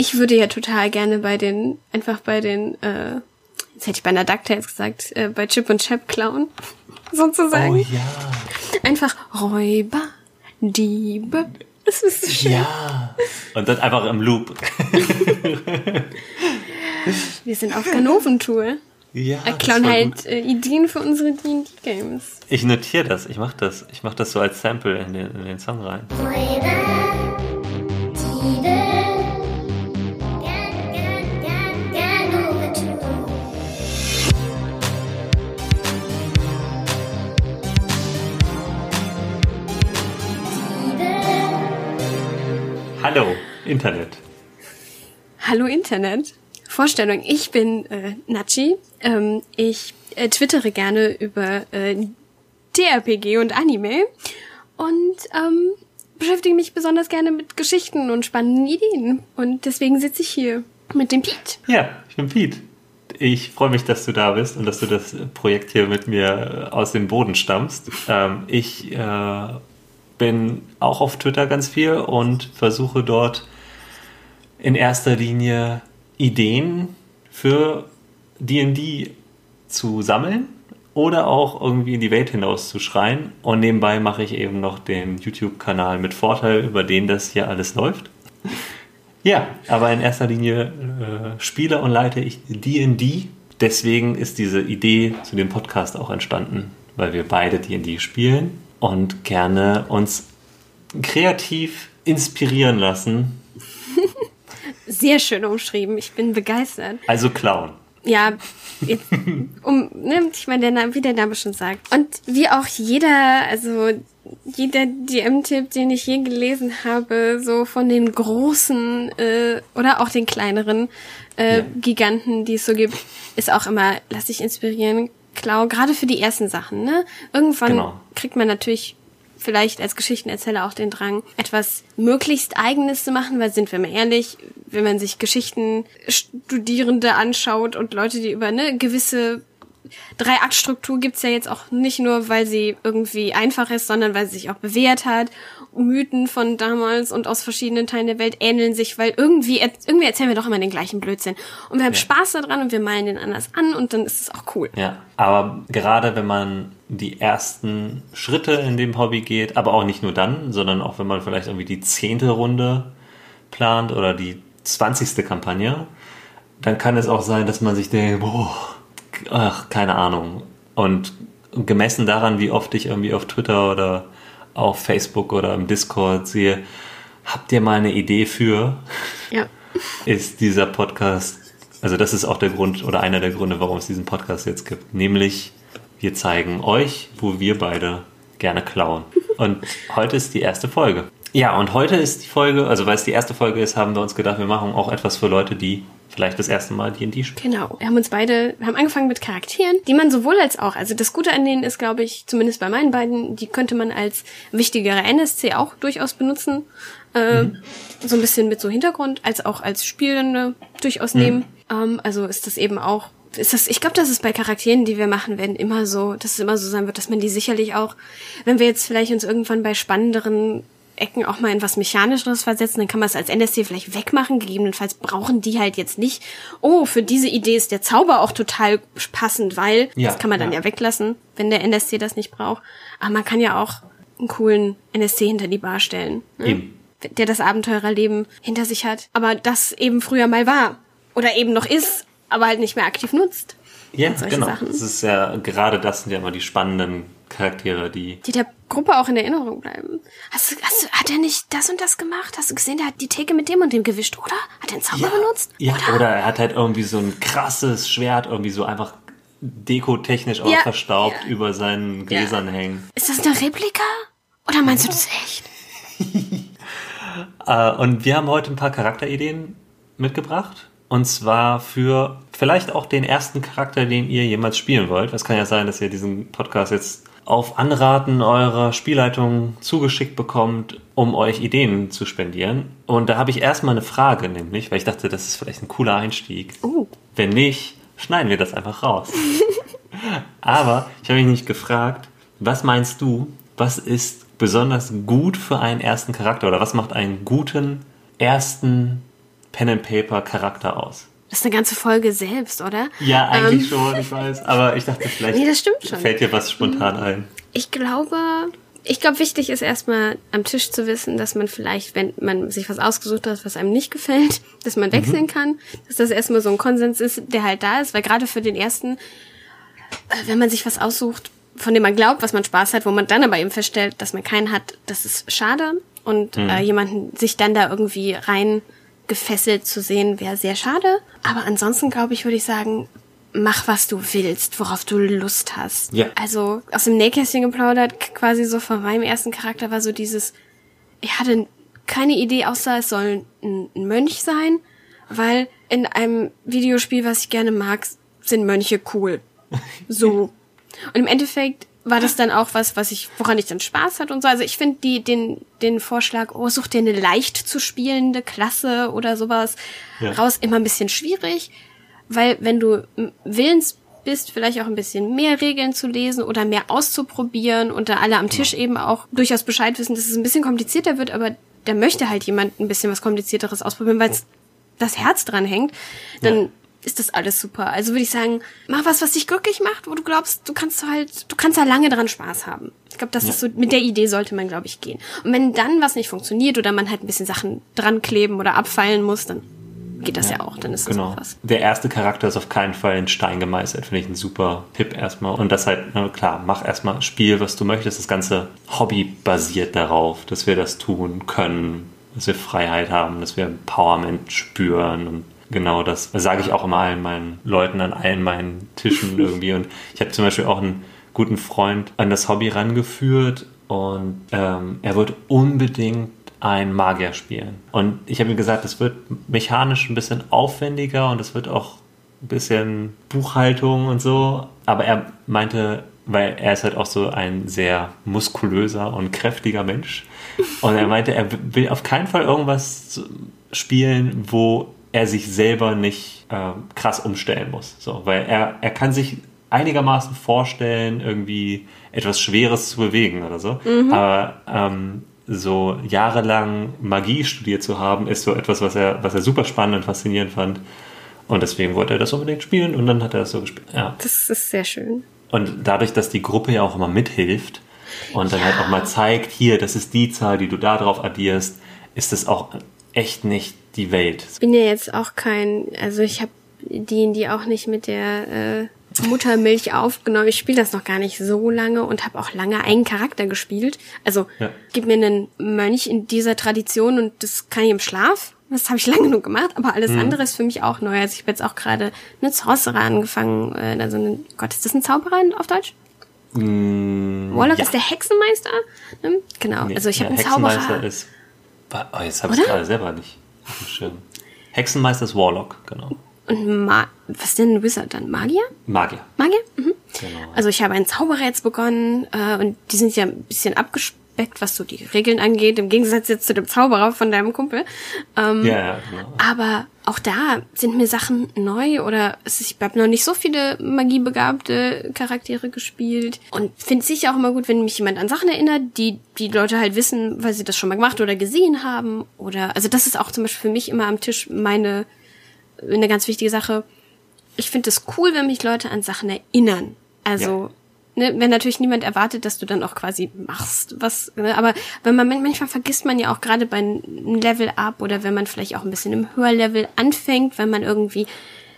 Ich würde ja total gerne bei den, einfach bei den, äh, jetzt hätte ich bei einer DuckTales gesagt, äh, bei Chip und Chap klauen, sozusagen. Oh ja. Einfach Räuber, Diebe. Das ist so schön. Ja. Und dann einfach im Loop. Wir sind auf Ganoventour. Ja. Das klauen halt äh, Ideen für unsere D&D-Games. Ich notiere das, ich mach das. Ich mach das so als Sample in den, in den Song rein. Hallo, Internet. Hallo Internet. Vorstellung, ich bin äh, Nachi. Ähm, ich äh, twittere gerne über äh, TRPG und Anime und ähm, beschäftige mich besonders gerne mit Geschichten und spannenden Ideen. Und deswegen sitze ich hier mit dem Pete. Ja, ich bin Pete. Ich freue mich, dass du da bist und dass du das Projekt hier mit mir äh, aus dem Boden stammst. Ähm, ich äh, bin auch auf Twitter ganz viel und versuche dort in erster Linie Ideen für D&D zu sammeln oder auch irgendwie in die Welt hinaus zu schreien. Und nebenbei mache ich eben noch den YouTube-Kanal mit Vorteil, über den das hier alles läuft. Ja, aber in erster Linie äh, spiele und leite ich D&D. Deswegen ist diese Idee zu dem Podcast auch entstanden, weil wir beide D&D spielen und gerne uns kreativ inspirieren lassen. Sehr schön umschrieben. Ich bin begeistert. Also klauen. Ja, jetzt, um, ne, ich meine, der Name, wie der Name schon sagt. Und wie auch jeder, also jeder DM-Tipp, den ich je gelesen habe, so von den großen äh, oder auch den kleineren äh, Ja. Giganten, die es so gibt, ist auch immer, lass dich inspirieren, klau, gerade für die ersten Sachen, ne? Irgendwann Genau. kriegt man natürlich vielleicht als Geschichtenerzähler auch den Drang, etwas möglichst Eigenes zu machen, weil sind wir mal ehrlich, wenn man sich Geschichtenstudierende anschaut und Leute, die über eine gewisse Drei-Akt-Struktur gibt's ja jetzt auch nicht nur, weil sie irgendwie einfach ist, sondern weil sie sich auch bewährt hat. Mythen von damals und aus verschiedenen Teilen der Welt ähneln sich, weil irgendwie, irgendwie erzählen wir doch immer den gleichen Blödsinn. Und wir haben Spaß daran und wir malen den anders an und dann ist es auch cool. Ja, aber gerade wenn man die ersten Schritte in dem Hobby geht, aber auch nicht nur dann, sondern auch wenn man vielleicht irgendwie die zehnte Runde plant oder die zwanzigste Kampagne, dann kann es auch sein, dass man sich denkt, boah, ach, keine Ahnung. Und gemessen daran, wie oft ich irgendwie auf Twitter oder auf Facebook oder im Discord sehe, habt ihr mal eine Idee für? Ja. ist dieser Podcast, also das ist auch der Grund oder einer der Gründe, warum es diesen Podcast jetzt gibt. Nämlich, wir zeigen euch, wo wir beide gerne klauen. Und heute ist die erste Folge. Ja, und heute ist die Folge, also weil es die erste Folge ist, haben wir uns gedacht, wir machen auch etwas für Leute, die vielleicht das erste Mal D&D spielen. Genau. Wir haben uns beide, wir haben angefangen mit Charakteren, die man sowohl als auch, also das Gute an denen ist, glaube ich, zumindest bei meinen beiden, die könnte man als wichtigere NSC auch durchaus benutzen. Äh, So ein bisschen mit so Hintergrund, als auch als Spielende durchaus nehmen. Ähm, also ist das eben auch, ist das, ich glaube, das ist bei Charakteren, die wir machen werden, immer so, dass es immer so sein wird, dass man die sicherlich auch, wenn wir jetzt vielleicht uns irgendwann bei spannenderen Ecken auch mal in was Mechanischeres versetzen, dann kann man es als NSC vielleicht wegmachen. Gegebenenfalls brauchen die halt jetzt nicht. Oh, für diese Idee ist der Zauber auch total passend, weil Ja, das kann man dann ja. ja weglassen, wenn der NSC das nicht braucht. Aber man kann ja auch einen coolen NSC hinter die Bar stellen, ne? Der das Abenteurerleben hinter sich hat, aber das eben früher mal war oder eben noch ist, aber halt nicht mehr aktiv nutzt. Ja, genau. Sachen. Das ist ja, gerade das sind ja immer die spannenden Charaktere, die die der Gruppe auch in Erinnerung bleiben. Hast du, hast hat er nicht das und das gemacht? Hast du gesehen, der hat die Theke mit dem und dem gewischt, oder? Hat er einen Zauber benutzt? Ja, oder? oder er hat halt irgendwie so ein krasses Schwert, irgendwie so einfach dekotechnisch auch Ja, verstaubt ja. über seinen Gläsern hängen. Ist das eine Replika? Oder meinst du das echt? Äh, und wir haben heute ein paar Charakterideen mitgebracht. Und zwar für vielleicht auch den ersten Charakter, den ihr jemals spielen wollt. Es kann ja sein, dass ihr diesen Podcast jetzt auf Anraten eurer Spielleitung zugeschickt bekommt, um euch Ideen zu spendieren. Und da habe ich erstmal eine Frage, nämlich, weil ich dachte, das ist vielleicht ein cooler Einstieg. Uh. Wenn nicht, schneiden wir das einfach raus. Aber ich habe mich nicht gefragt, was meinst du, was ist besonders gut für einen ersten Charakter oder was macht einen guten ersten Pen-and-Paper-Charakter aus? Das ist eine ganze Folge selbst, oder? Ja, eigentlich ähm. schon, ich weiß. Aber ich dachte, vielleicht nee, das stimmt schon. fällt dir was spontan mhm. ein. Ich glaube, ich glaube, wichtig ist erstmal am Tisch zu wissen, dass man vielleicht, wenn man sich was ausgesucht hat, was einem nicht gefällt, dass man wechseln mhm. kann, dass das erstmal so ein Konsens ist, der halt da ist, weil gerade für den ersten, äh, wenn man sich was aussucht, von dem man glaubt, was man Spaß hat, wo man dann aber eben feststellt, dass man keinen hat, das ist schade und mhm. äh, jemanden sich dann da irgendwie rein gefesselt zu sehen, wäre sehr schade. Aber ansonsten glaube ich, würde ich sagen, mach was du willst, worauf du Lust hast. Ja. Also aus dem Nähkästchen geplaudert, quasi so von meinem ersten Charakter war so dieses, ich hatte keine Idee, außer es soll ein, ein Mönch sein, weil in einem Videospiel, was ich gerne mag, sind Mönche cool. So. Und im Endeffekt war das dann auch was, was ich, woran ich dann Spaß hatte und so. Also ich finde die, den, den Vorschlag, oh, such dir eine leicht zu spielende Klasse oder sowas ja. raus, immer ein bisschen schwierig. Weil wenn du willens bist, vielleicht auch ein bisschen mehr Regeln zu lesen oder mehr auszuprobieren und da alle am Tisch ja. eben auch durchaus Bescheid wissen, dass es ein bisschen komplizierter wird, aber da möchte halt jemand ein bisschen was komplizierteres ausprobieren, weil das Herz dran hängt, dann ja ist das alles super. Also würde ich sagen, mach was, was dich glücklich macht, wo du glaubst, du kannst halt, du kannst da lange dran Spaß haben. Ich glaube, das ja. ist so, mit der Idee sollte man, glaube ich, gehen. Und wenn dann was nicht funktioniert oder man halt ein bisschen Sachen dran kleben oder abfeilen muss, dann geht das ja, ja auch, dann ist das genau. auch was. Der erste Charakter ist auf keinen Fall in Stein gemeißelt, finde ich ein super Tipp erstmal. Und das halt, na klar, mach erstmal Spiel, was du möchtest. Das ganze Hobby basiert darauf, dass wir das tun können, dass wir Freiheit haben, dass wir Empowerment spüren und genau das sage ich auch immer allen meinen Leuten an allen meinen Tischen irgendwie. Und ich habe zum Beispiel auch einen guten Freund an das Hobby rangeführt und ähm, er wird unbedingt ein Magier spielen. Und ich habe ihm gesagt, das wird mechanisch ein bisschen aufwendiger und es wird auch ein bisschen Buchhaltung und so. Aber er meinte, weil er ist halt auch so ein sehr muskulöser und kräftiger Mensch. Und er meinte, er will auf keinen Fall irgendwas spielen, wo er sich selber nicht äh, krass umstellen muss. So, weil er, er kann sich einigermaßen vorstellen, irgendwie etwas Schweres zu bewegen oder so. Mhm. Aber ähm, so jahrelang Magie studiert zu haben, ist so etwas, was er, was er super spannend und faszinierend fand. Und deswegen wollte er das unbedingt spielen und dann hat er das so gespielt. Ja. Das ist sehr schön. Und dadurch, dass die Gruppe ja auch immer mithilft und dann ja. halt auch mal zeigt, hier, das ist die Zahl, die du da drauf addierst, ist das auch echt nicht die Welt. Ich bin ja jetzt auch kein, also ich habe die, die auch nicht mit der äh, Muttermilch aufgenommen. Ich spiele das noch gar nicht so lange und habe auch lange einen Charakter gespielt. Also ja. gib mir einen Mönch in dieser Tradition und das kann ich im Schlaf. Das habe ich lange genug gemacht, aber alles mhm. andere ist für mich auch neu. Also ich habe jetzt auch gerade eine Sorcerer angefangen. Äh, also eine, Gott, ist das ein Zauberer auf Deutsch? Mm, Warlock ja. ist der Hexenmeister. Ne? Genau. Nee, also ich habe einen Zauberer. Ist, oh, jetzt habe ich gerade selber nicht. Schön. Hexenmeister ist Warlock, genau. Und Ma was denn ein Wizard dann? Magier? Magier. Magier? Mhm. Genau. Also ich habe einen Zauberer jetzt begonnen äh, und die sind ja ein bisschen abgespeckt, was so die Regeln angeht, im Gegensatz jetzt zu dem Zauberer von deinem Kumpel. Ähm, ja, ja, genau. Aber auch da sind mir Sachen neu oder ich habe noch nicht so viele magiebegabte Charaktere gespielt und finde es sicher auch immer gut, wenn mich jemand an Sachen erinnert, die die Leute halt wissen, weil sie das schon mal gemacht oder gesehen haben oder also das ist auch zum Beispiel für mich immer am Tisch meine eine ganz wichtige Sache. Ich finde es cool, wenn mich Leute an Sachen erinnern. Also ja ne, wenn natürlich niemand erwartet, dass du dann auch quasi machst, was, ne, aber wenn man manchmal vergisst man ja auch gerade bei einem Level up oder wenn man vielleicht auch ein bisschen im Höherlevel anfängt, wenn man irgendwie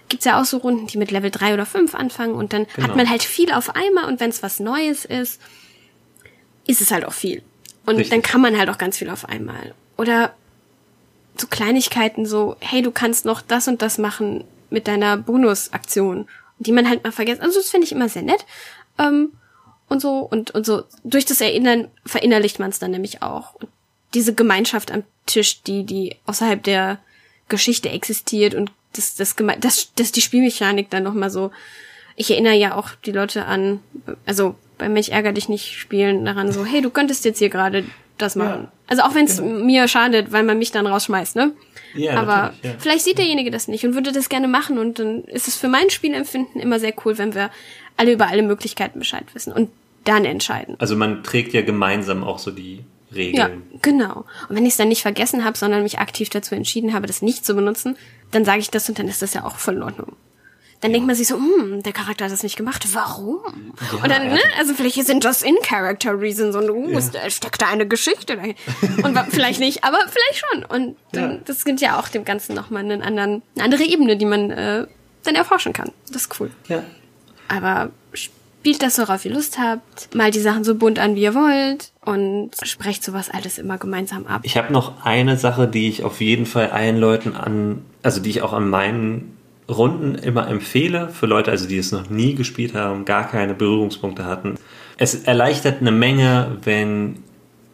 gibt's ja auch so Runden, die mit Level 3 oder 5 anfangen und dann genau. hat man halt viel auf einmal und wenn es was Neues ist, ist es halt auch viel. Und Richtig. dann kann man halt auch ganz viel auf einmal. Oder so Kleinigkeiten so, hey, du kannst noch das und das machen mit deiner Bonusaktion, die man halt mal vergisst. Also das finde ich immer sehr nett. Ähm, und so und, und so durch das Erinnern verinnerlicht man es dann nämlich auch. Und diese Gemeinschaft am Tisch, die, die außerhalb der Geschichte existiert und das, das, das, das die Spielmechanik dann nochmal so. Ich erinnere ja auch die Leute an, also bei Mensch ärger dich nicht spielen daran so, hey, du könntest jetzt hier gerade das machen. Ja, also auch wenn es genau. mir schadet, weil man mich dann rausschmeißt, ne? Ja, Aber ja. vielleicht sieht derjenige das nicht und würde das gerne machen und dann ist es für mein Spielempfinden immer sehr cool, wenn wir alle über alle Möglichkeiten Bescheid wissen und dann entscheiden. Also man trägt ja gemeinsam auch so die, Regeln. Ja, genau. Und wenn ich es dann nicht vergessen habe, sondern mich aktiv dazu entschieden habe, das nicht zu benutzen, dann sage ich das und dann ist das ja auch voll in Ordnung. Dann ja. denkt man sich so, hm, der Charakter hat das nicht gemacht. Warum? Ja, und dann, ne, also vielleicht sind das in-Character Reasons und uh, ja. steckt da eine Geschichte dahin. Und vielleicht nicht, aber vielleicht schon. Und dann, das gibt ja auch dem Ganzen nochmal einen anderen, eine andere Ebene, die man äh, dann erforschen kann. Das ist cool. Ja. Aber spielt das so, worauf ihr Lust habt, malt die Sachen so bunt an, wie ihr wollt und sprecht sowas alles immer gemeinsam ab. Ich habe noch eine Sache, die ich auf jeden Fall allen Leuten an, also die ich auch an meinen Runden immer empfehle, für Leute, also die es noch nie gespielt haben, gar keine Berührungspunkte hatten. Es erleichtert eine Menge, wenn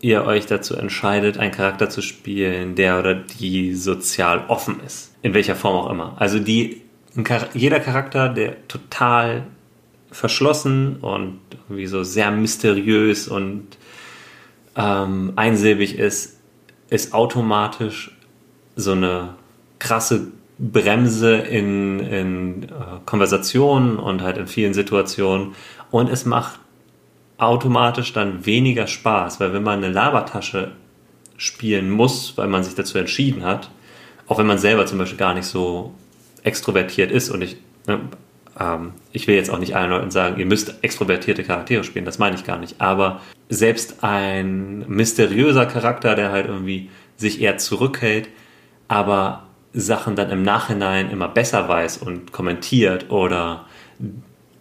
ihr euch dazu entscheidet, einen Charakter zu spielen, der oder die sozial offen ist. In welcher Form auch immer. Also die, jeder Charakter, der total verschlossen und irgendwie so sehr mysteriös und ähm, einsilbig ist, ist automatisch so eine krasse Bremse in, in äh, Konversationen und halt in vielen Situationen. Und es macht automatisch dann weniger Spaß, weil wenn man eine Labertasche spielen muss, weil man sich dazu entschieden hat, auch wenn man selber zum Beispiel gar nicht so extrovertiert ist und ich, ne, ähm, ich will jetzt auch nicht allen Leuten sagen, ihr müsst extrovertierte Charaktere spielen, das meine ich gar nicht, aber selbst ein mysteriöser Charakter, der halt irgendwie sich eher zurückhält, aber Sachen dann im Nachhinein immer besser weiß und kommentiert oder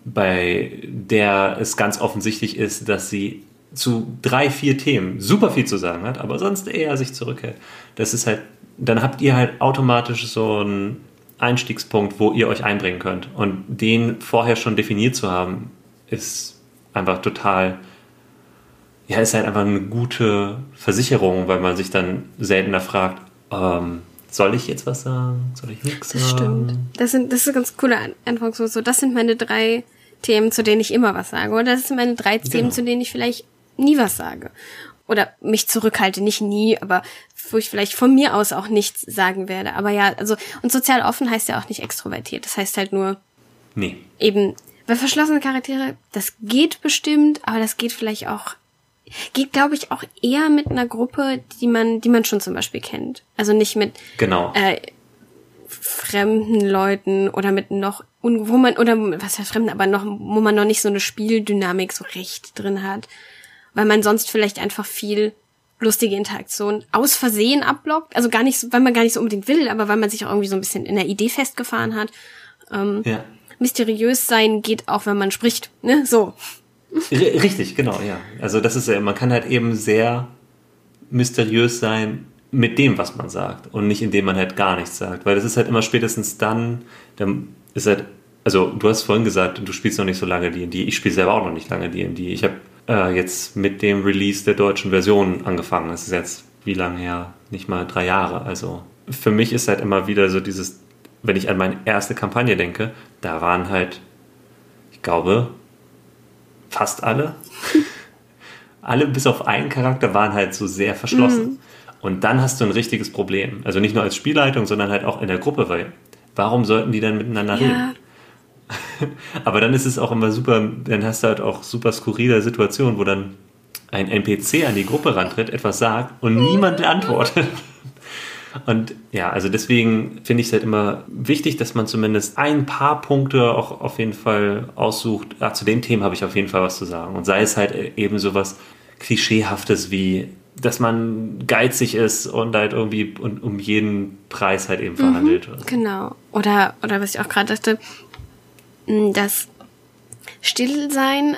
bei der es ganz offensichtlich ist, dass sie zu drei, vier Themen super viel zu sagen hat, aber sonst eher sich zurückhält. Das ist halt, dann habt ihr halt automatisch so einen Einstiegspunkt, wo ihr euch einbringen könnt. Und den vorher schon definiert zu haben, ist einfach total, ja, ist halt einfach eine gute Versicherung, weil man sich dann seltener fragt, ähm, soll ich jetzt was sagen? Soll ich nichts sagen? Das stimmt. Das sind, das ist ein ganz cooler Anfang. So, so, das sind meine drei Themen, zu denen ich immer was sage. Oder das sind meine drei Themen, genau. zu denen ich vielleicht nie was sage. Oder mich zurückhalte, nicht nie, aber wo ich vielleicht von mir aus auch nichts sagen werde. Aber ja, also, und sozial offen heißt ja auch nicht extrovertiert. Das heißt halt nur, nee. eben, bei verschlossenen Charaktere, das geht bestimmt, aber das geht vielleicht auch geht, glaube ich, auch eher mit einer Gruppe, die man, die man schon zum Beispiel kennt. Also nicht mit genau. äh, fremden Leuten oder mit noch wo man oder was ja fremden, aber noch wo man noch nicht so eine Spieldynamik so recht drin hat, weil man sonst vielleicht einfach viel lustige Interaktion aus Versehen abblockt, also gar nicht, weil man gar nicht so unbedingt will, aber weil man sich auch irgendwie so ein bisschen in der Idee festgefahren hat. Ähm, ja. Mysteriös sein geht auch, wenn man spricht, ne? So. Richtig, genau, ja. Also das ist ja, man kann halt eben sehr mysteriös sein mit dem, was man sagt und nicht indem man halt gar nichts sagt, weil das ist halt immer spätestens dann, dann ist halt, also du hast vorhin gesagt, du spielst noch nicht so lange D&D, ich spiele selber auch noch nicht lange D&D. Ich habe äh, jetzt mit dem Release der deutschen Version angefangen. Das ist jetzt wie lange her? Nicht mal drei Jahre. Also für mich ist halt immer wieder so dieses, wenn ich an meine erste Kampagne denke, da waren halt, ich glaube, fast alle. alle bis auf einen Charakter waren halt so sehr verschlossen. Mhm. Und dann hast du ein richtiges Problem. Also nicht nur als Spielleitung, sondern halt auch in der Gruppe, weil warum sollten die dann miteinander ja. reden? Aber dann ist es auch immer super, dann hast du halt auch super skurrile Situationen, wo dann ein NPC an die Gruppe rantritt, etwas sagt und niemand antwortet. Und ja, also deswegen finde ich es halt immer wichtig, dass man zumindest ein paar Punkte auch auf jeden Fall aussucht. Ja, zu den Themen habe ich auf jeden Fall was zu sagen. Und sei es halt eben so was Klischeehaftes wie, dass man geizig ist und halt irgendwie um jeden Preis halt eben mhm, verhandelt. Mhm, genau. Oder, oder was ich auch gerade dachte, dass Stillsein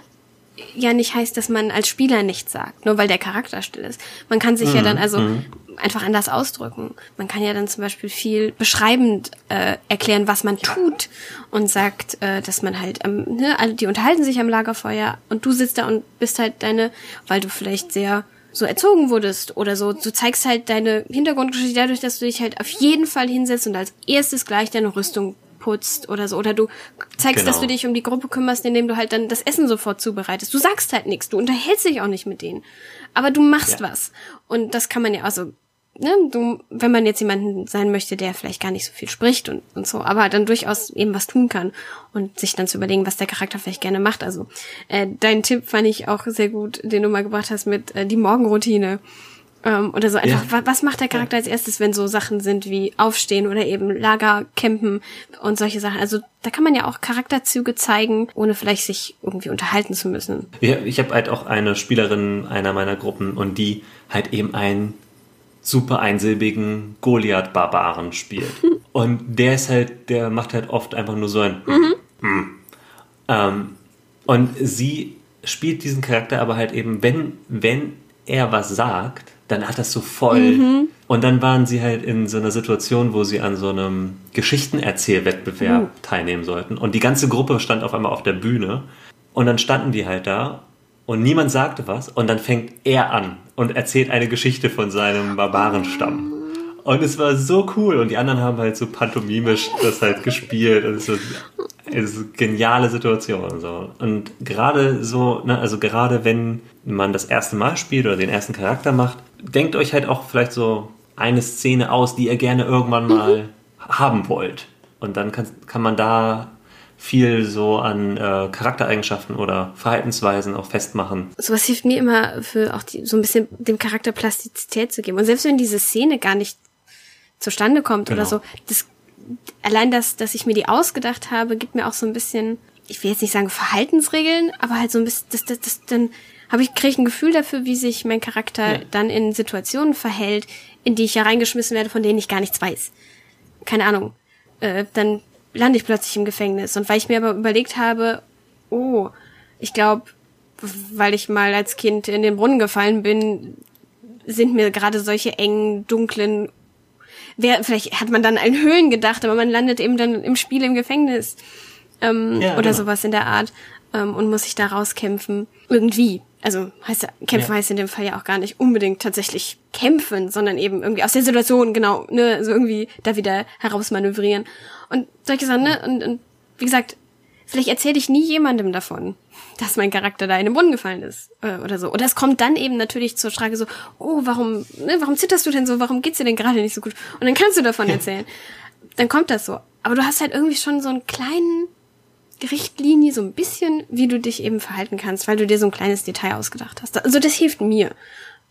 ja nicht heißt, dass man als Spieler nichts sagt, nur weil der Charakter still ist. Man kann sich mhm. ja dann also mhm. einfach anders ausdrücken. Man kann ja dann zum Beispiel viel beschreibend äh, erklären, was man tut und sagt, äh, dass man halt, ähm, ne, die unterhalten sich am Lagerfeuer und du sitzt da und bist halt deine, weil du vielleicht sehr so erzogen wurdest oder so, du zeigst halt deine Hintergrundgeschichte dadurch, dass du dich halt auf jeden Fall hinsetzt und als erstes gleich deine Rüstung putzt oder so. Oder du zeigst, genau. dass du dich um die Gruppe kümmerst, indem du halt dann das Essen sofort zubereitest. Du sagst halt nichts, du unterhältst dich auch nicht mit denen. Aber du machst ja. was. Und das kann man ja, also ne, du, wenn man jetzt jemanden sein möchte, der vielleicht gar nicht so viel spricht und, und so, aber dann durchaus eben was tun kann und sich dann zu überlegen, was der Charakter vielleicht gerne macht. Also äh, dein Tipp fand ich auch sehr gut, den du mal gebracht hast mit äh, die Morgenroutine. Ähm, oder so einfach, ja. was macht der Charakter als erstes, wenn so Sachen sind wie Aufstehen oder eben Lager, Campen und solche Sachen. Also da kann man ja auch Charakterzüge zeigen, ohne vielleicht sich irgendwie unterhalten zu müssen. Ja, ich habe halt auch eine Spielerin einer meiner Gruppen und die halt eben einen super einsilbigen Goliath-Barbaren spielt. und der ist halt, der macht halt oft einfach nur so ein mhm. Mm. Ähm, und sie spielt diesen Charakter aber halt eben, wenn, wenn er was sagt, dann hat das so voll. Mhm. Und dann waren sie halt in so einer Situation, wo sie an so einem Geschichtenerzählwettbewerb mhm. teilnehmen sollten. Und die ganze Gruppe stand auf einmal auf der Bühne. Und dann standen die halt da und niemand sagte was. Und dann fängt er an und erzählt eine Geschichte von seinem Barbarenstamm. Und es war so cool. Und die anderen haben halt so pantomimisch das halt gespielt. Und es ist so, es ist eine geniale Situation. Und, so. und gerade so, ne, also gerade wenn man das erste Mal spielt oder den ersten Charakter macht, denkt euch halt auch vielleicht so eine Szene aus, die ihr gerne irgendwann mhm. mal mhm. haben wollt. Und dann kann, kann man da viel so an äh, Charaktereigenschaften oder Verhaltensweisen auch festmachen. Sowas hilft mir immer für auch die, so ein bisschen dem Charakter Plastizität zu geben. Und selbst wenn diese Szene gar nicht zustande kommt genau. oder so, das allein das, dass ich mir die ausgedacht habe, gibt mir auch so ein bisschen, ich will jetzt nicht sagen Verhaltensregeln, aber halt so ein bisschen, das, das, das dann habe ich kriege ein Gefühl dafür, wie sich mein Charakter ja. dann in Situationen verhält, in die ich ja reingeschmissen werde, von denen ich gar nichts weiß. Keine Ahnung. Äh, dann lande ich plötzlich im Gefängnis und weil ich mir aber überlegt habe, oh, ich glaube, weil ich mal als Kind in den Brunnen gefallen bin, sind mir gerade solche engen, dunklen wer, vielleicht hat man dann an Höhlen gedacht, aber man landet eben dann im Spiel im Gefängnis ähm, ja, oder genau. sowas in der Art ähm, und muss sich da rauskämpfen. Irgendwie. Also heißt ja, kämpfen ja. heißt in dem Fall ja auch gar nicht unbedingt tatsächlich kämpfen, sondern eben irgendwie aus der Situation, genau, ne, so irgendwie da wieder herausmanövrieren. Und solche Sachen, ne? Und, und wie gesagt, vielleicht erzähle ich nie jemandem davon dass mein Charakter da in den Brunnen gefallen ist äh, oder so. Oder es kommt dann eben natürlich zur Frage so, oh, warum, ne, warum zitterst du denn so? Warum geht's dir denn gerade nicht so gut? Und dann kannst du davon erzählen. dann kommt das so. Aber du hast halt irgendwie schon so einen kleinen Richtlinie, so ein bisschen, wie du dich eben verhalten kannst, weil du dir so ein kleines Detail ausgedacht hast. Also das hilft mir.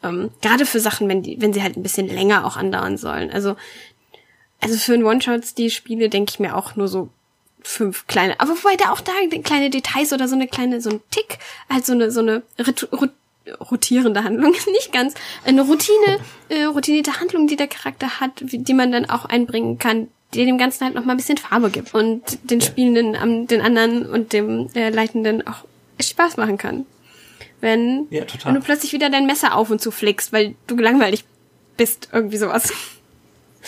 Ähm, gerade für Sachen, wenn die, wenn sie halt ein bisschen länger auch andauern sollen. Also, also für ein One-Shots, die Spiele, denke ich mir auch nur so fünf kleine, aber wobei da auch da kleine Details oder so eine kleine, so ein Tick, halt so eine, so eine rotierende Handlung, nicht ganz, eine Routine, äh, routinierte Handlung, die der Charakter hat, die man dann auch einbringen kann, die dem Ganzen halt noch mal ein bisschen Farbe gibt und den Spielenden, am, den anderen und dem äh, Leitenden auch Spaß machen kann. Wenn, ja, wenn du plötzlich wieder dein Messer auf und zu flickst, weil du gelangweilig bist, irgendwie sowas.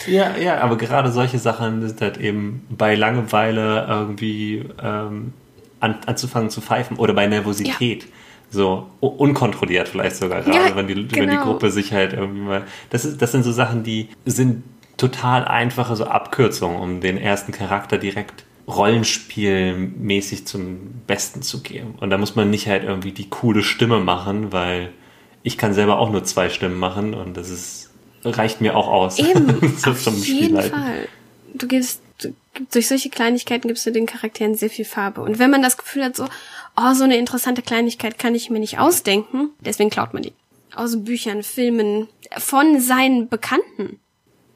Ja, ja, aber gerade solche Sachen sind halt eben bei Langeweile irgendwie ähm, an, anzufangen zu pfeifen oder bei Nervosität. Ja. So unkontrolliert vielleicht sogar gerade, ja, wenn, die, genau. wenn die. Gruppe sich halt irgendwie mal. Das, ist, das sind so Sachen, die sind total einfache so Abkürzungen, um den ersten Charakter direkt rollenspielmäßig zum Besten zu geben. Und da muss man nicht halt irgendwie die coole Stimme machen, weil ich kann selber auch nur zwei Stimmen machen und das ist reicht mir auch aus. Eben, so auf jeden Fall. Du gibst, du, durch solche Kleinigkeiten gibst du den Charakteren sehr viel Farbe. Und wenn man das Gefühl hat, so, oh, so eine interessante Kleinigkeit kann ich mir nicht ausdenken, deswegen klaut man die. Aus Büchern, Filmen, von seinen Bekannten.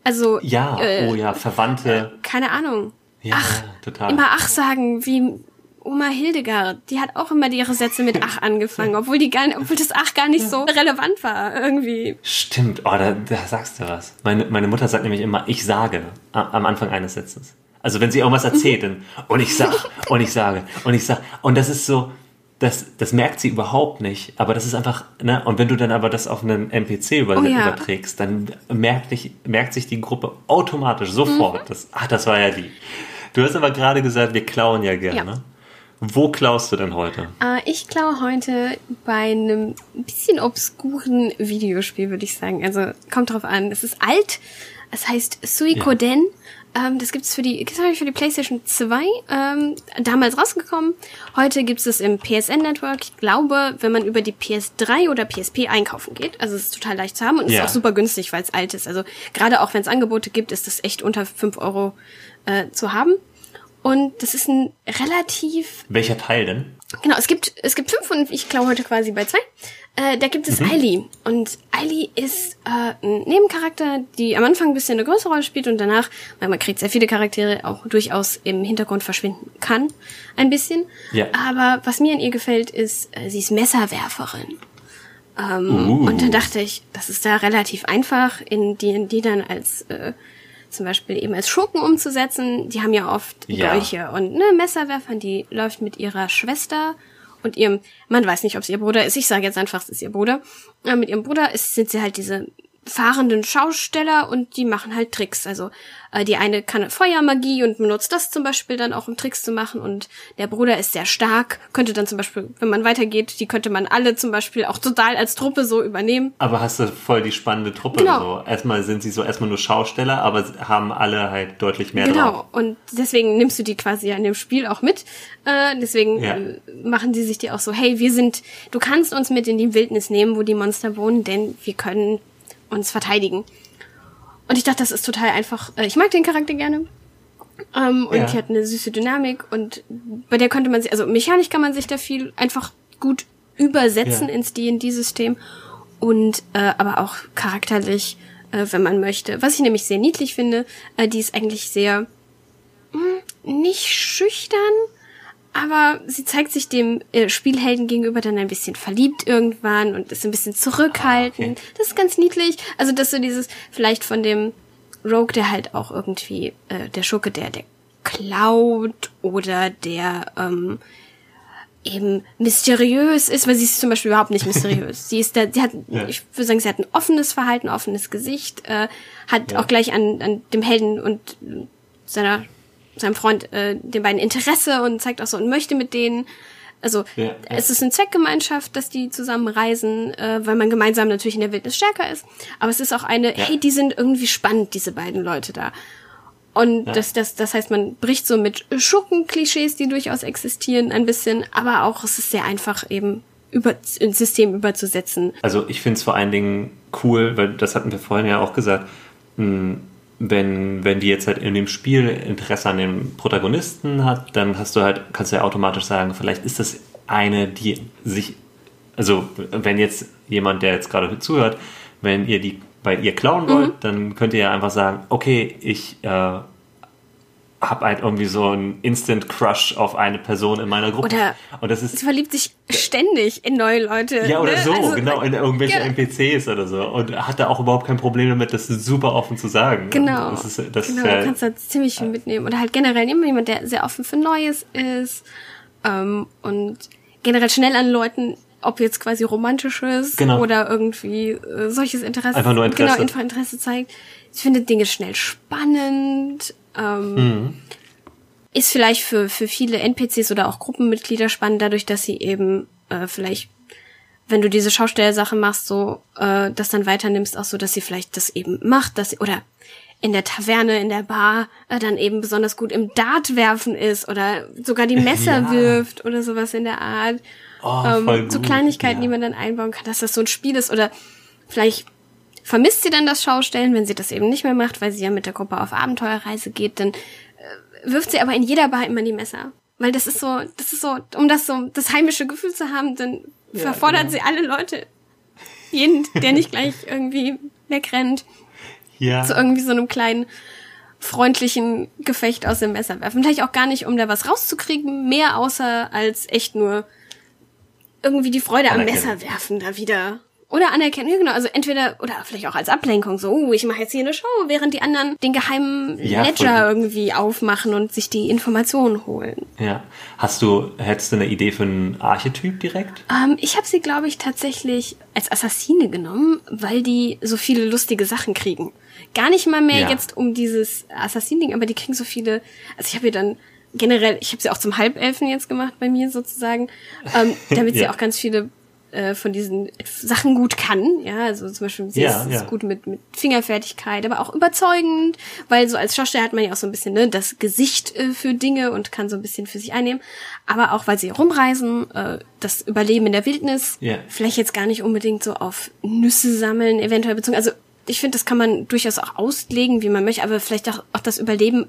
Also. Ja, äh, oh ja, Verwandte. Äh, keine Ahnung. Ja, ach, total. Immer ach sagen, wie Oma Hildegard, die hat auch immer ihre Sätze mit Ach angefangen, obwohl die gar nicht, obwohl das Ach gar nicht so relevant war, irgendwie. Stimmt, oh, da, da sagst du was. Meine, meine Mutter sagt nämlich immer, ich sage am Anfang eines Satzes. Also wenn sie irgendwas erzählt, dann, und ich sag, und ich sage, und ich sag, und das ist so, das, das merkt sie überhaupt nicht, aber das ist einfach, ne, und wenn du dann aber das auf einen NPC über, oh, ja. überträgst, dann merkt, dich, merkt sich die Gruppe automatisch sofort, mhm. das, ach, das war ja die. Du hast aber gerade gesagt, wir klauen ja gerne. Ja. Wo klaust du denn heute? Äh, ich klaue heute bei einem bisschen obskuren Videospiel, würde ich sagen. Also kommt drauf an. Es ist alt. Es heißt Suikoden. Ähm, das gibt's für die, gibt's für die PlayStation 2 ähm, damals rausgekommen. Heute gibt's es im PSN Network. Ich glaube, wenn man über die PS3 oder PSP einkaufen geht, also es ist total leicht zu haben und Ja. ist auch super günstig, weil es alt ist. Also gerade auch wenn es Angebote gibt, ist das echt unter 5 Euro äh, zu haben. Und das ist ein relativ Welcher Teil denn? Genau, es gibt, es gibt fünf und ich glaube heute quasi bei zwei. Äh, da gibt es Mhm. Und Eileen ist äh, ein Nebencharakter, die am Anfang ein bisschen eine größere Rolle spielt und danach, weil man kriegt sehr viele Charaktere, auch durchaus im Hintergrund verschwinden kann. Ein bisschen. Ja. Aber was mir an ihr gefällt, ist, äh, sie ist Messerwerferin. Ähm, Uh. Und dann dachte ich, das ist da relativ einfach, in die, die dann als äh, zum Beispiel eben als Schurken umzusetzen. Die haben ja oft Ja. Dolche und ne, Messerwerfern, die läuft mit ihrer Schwester und ihrem, man weiß nicht, ob es ihr Bruder ist, ich sage jetzt einfach, es ist ihr Bruder. Äh, mit ihrem Bruder ist, sind sie halt diese fahrenden Schausteller und die machen halt Tricks. Also äh, die eine kann Feuermagie und benutzt das zum Beispiel dann auch, um Tricks zu machen. Und der Bruder ist sehr stark, könnte dann zum Beispiel, wenn man weitergeht, die könnte man alle zum Beispiel auch total als Truppe so übernehmen. Aber hast du voll die spannende Truppe. Genau. So. Erstmal sind sie so erstmal nur Schausteller, aber haben alle halt deutlich mehr Genau, drauf. und deswegen nimmst du die quasi ja in dem Spiel auch mit. Äh, deswegen Ja. äh, machen die sich die auch so, hey, wir sind, du kannst uns mit in die Wildnis nehmen, wo die Monster wohnen, denn wir können uns verteidigen. Und ich dachte, das ist total einfach. Äh, ich mag den Charakter gerne. Ähm, und Ja. die hat eine süße Dynamik und bei der konnte man sich, also mechanisch kann man sich da viel einfach gut übersetzen Ja. ins D&D-System und äh, aber auch charakterlich, äh, wenn man möchte. Was ich nämlich sehr niedlich finde, äh, die ist eigentlich sehr mh, nicht schüchtern, aber sie zeigt sich dem äh, Spielhelden gegenüber dann ein bisschen verliebt irgendwann und ist ein bisschen zurückhaltend. Ah, okay. Das ist ganz niedlich. Also dass so dieses vielleicht von dem Rogue, der halt auch irgendwie äh, der Schurke, der der klaut oder der ähm, eben mysteriös ist, weil sie ist zum Beispiel überhaupt nicht mysteriös. sie ist da, sie hat, Ja. ich würde sagen, sie hat ein offenes Verhalten, offenes Gesicht, äh, hat Ja. auch gleich an, an dem Helden und seiner seinem Freund äh, den beiden Interesse und zeigt auch so und möchte mit denen. Also Ja, ja. es ist eine Zweckgemeinschaft, dass die zusammen reisen, äh, weil man gemeinsam natürlich in der Wildnis stärker ist. Aber es ist auch eine, Ja. hey, die sind irgendwie spannend, diese beiden Leute da. Und das, das, das heißt, man bricht so mit Schurken-Klischees, die durchaus existieren, ein bisschen, aber auch es ist sehr einfach eben über, ins System überzusetzen. Also ich finde es vor allen Dingen cool, weil das hatten wir vorhin ja auch gesagt, mh, wenn, wenn die jetzt halt in dem Spiel Interesse an dem Protagonisten hat, dann hast du halt, kannst du ja automatisch sagen, vielleicht ist das eine, die sich, also wenn jetzt jemand, der jetzt gerade zuhört, wenn ihr die bei ihr klauen wollt, Mhm. dann könnt ihr ja einfach sagen, okay, ich äh, habe halt irgendwie so einen Instant Crush auf eine Person in meiner Gruppe. Oder- und das ist Sie verliebt sich ständig in neue Leute. ja, oder ne? so, Also, genau, in irgendwelche ja. NPCs oder so. Und hat da auch überhaupt kein Problem damit, das super offen zu sagen. Genau. Das ist, das genau, ist du kannst da ziemlich viel mitnehmen. Oder halt generell immer jemand, der sehr offen für Neues ist ähm, und generell schnell an Leuten, ob jetzt quasi romantisches Genau. oder irgendwie äh, solches Interesse, Einfach nur Interesse. Genau, Interesse zeigt. Ich finde Dinge schnell spannend. Ähm, Mhm. Ist vielleicht für, für viele NPCs oder auch Gruppenmitglieder spannend, dadurch, dass sie eben äh, vielleicht wenn du diese Schaustellersache machst, so äh, das dann weiternimmst, auch so, dass sie vielleicht das eben macht, dass sie oder in der Taverne, in der Bar äh, dann eben besonders gut im Dart werfen ist oder sogar die Messer Ja. wirft oder sowas in der Art. Oh, ähm, so Kleinigkeiten, ja. die man dann einbauen kann, dass das so ein Spiel ist oder vielleicht vermisst sie dann das Schaustellen, wenn sie das eben nicht mehr macht, weil sie ja mit der Gruppe auf Abenteuerreise geht, dann äh, wirft sie aber in jeder Bar immer die Messer. Weil das ist so, das ist so, um das so, das heimische Gefühl zu haben, dann Ja, verfordert genau. sie alle Leute. Jeden, der nicht gleich irgendwie wegrennt, ja. zu irgendwie so einem kleinen freundlichen Gefecht aus dem Messer werfen. Vielleicht auch gar nicht, um da was rauszukriegen, mehr außer als echt nur irgendwie die Freude am. Messer werfen da wieder. Oder anerkennen, ja genau, also entweder, oder vielleicht auch als Ablenkung, so, uh, ich mache jetzt hier eine Show, während die anderen den geheimen Ja, voll Ledger gut. irgendwie aufmachen und sich die Informationen holen. ja. Hast du, hättest du eine Idee für einen Archetyp direkt? Ähm, ich habe sie, glaube ich, tatsächlich als Assassine genommen, weil die so viele lustige Sachen kriegen. Gar nicht mal mehr Ja. jetzt um dieses Assassin-Ding, aber die kriegen so viele. Also ich habe ihr dann generell, ich habe sie auch zum Halbelfen jetzt gemacht bei mir sozusagen, ähm, damit sie Ja. auch ganz viele äh, von diesen Sachen gut kann. Ja, also zum Beispiel sie Ja, ist, ja. ist gut mit, mit Fingerfertigkeit, aber auch überzeugend, weil so als Schauspieler hat man ja auch so ein bisschen ne, das Gesicht äh, für Dinge und kann so ein bisschen für sich einnehmen. Aber auch weil sie rumreisen, äh, das Überleben in der Wildnis, Ja. vielleicht jetzt gar nicht unbedingt so auf Nüsse sammeln, eventuell bezogen. Also ich finde, das kann man durchaus auch auslegen, wie man möchte, aber vielleicht auch, auch das Überleben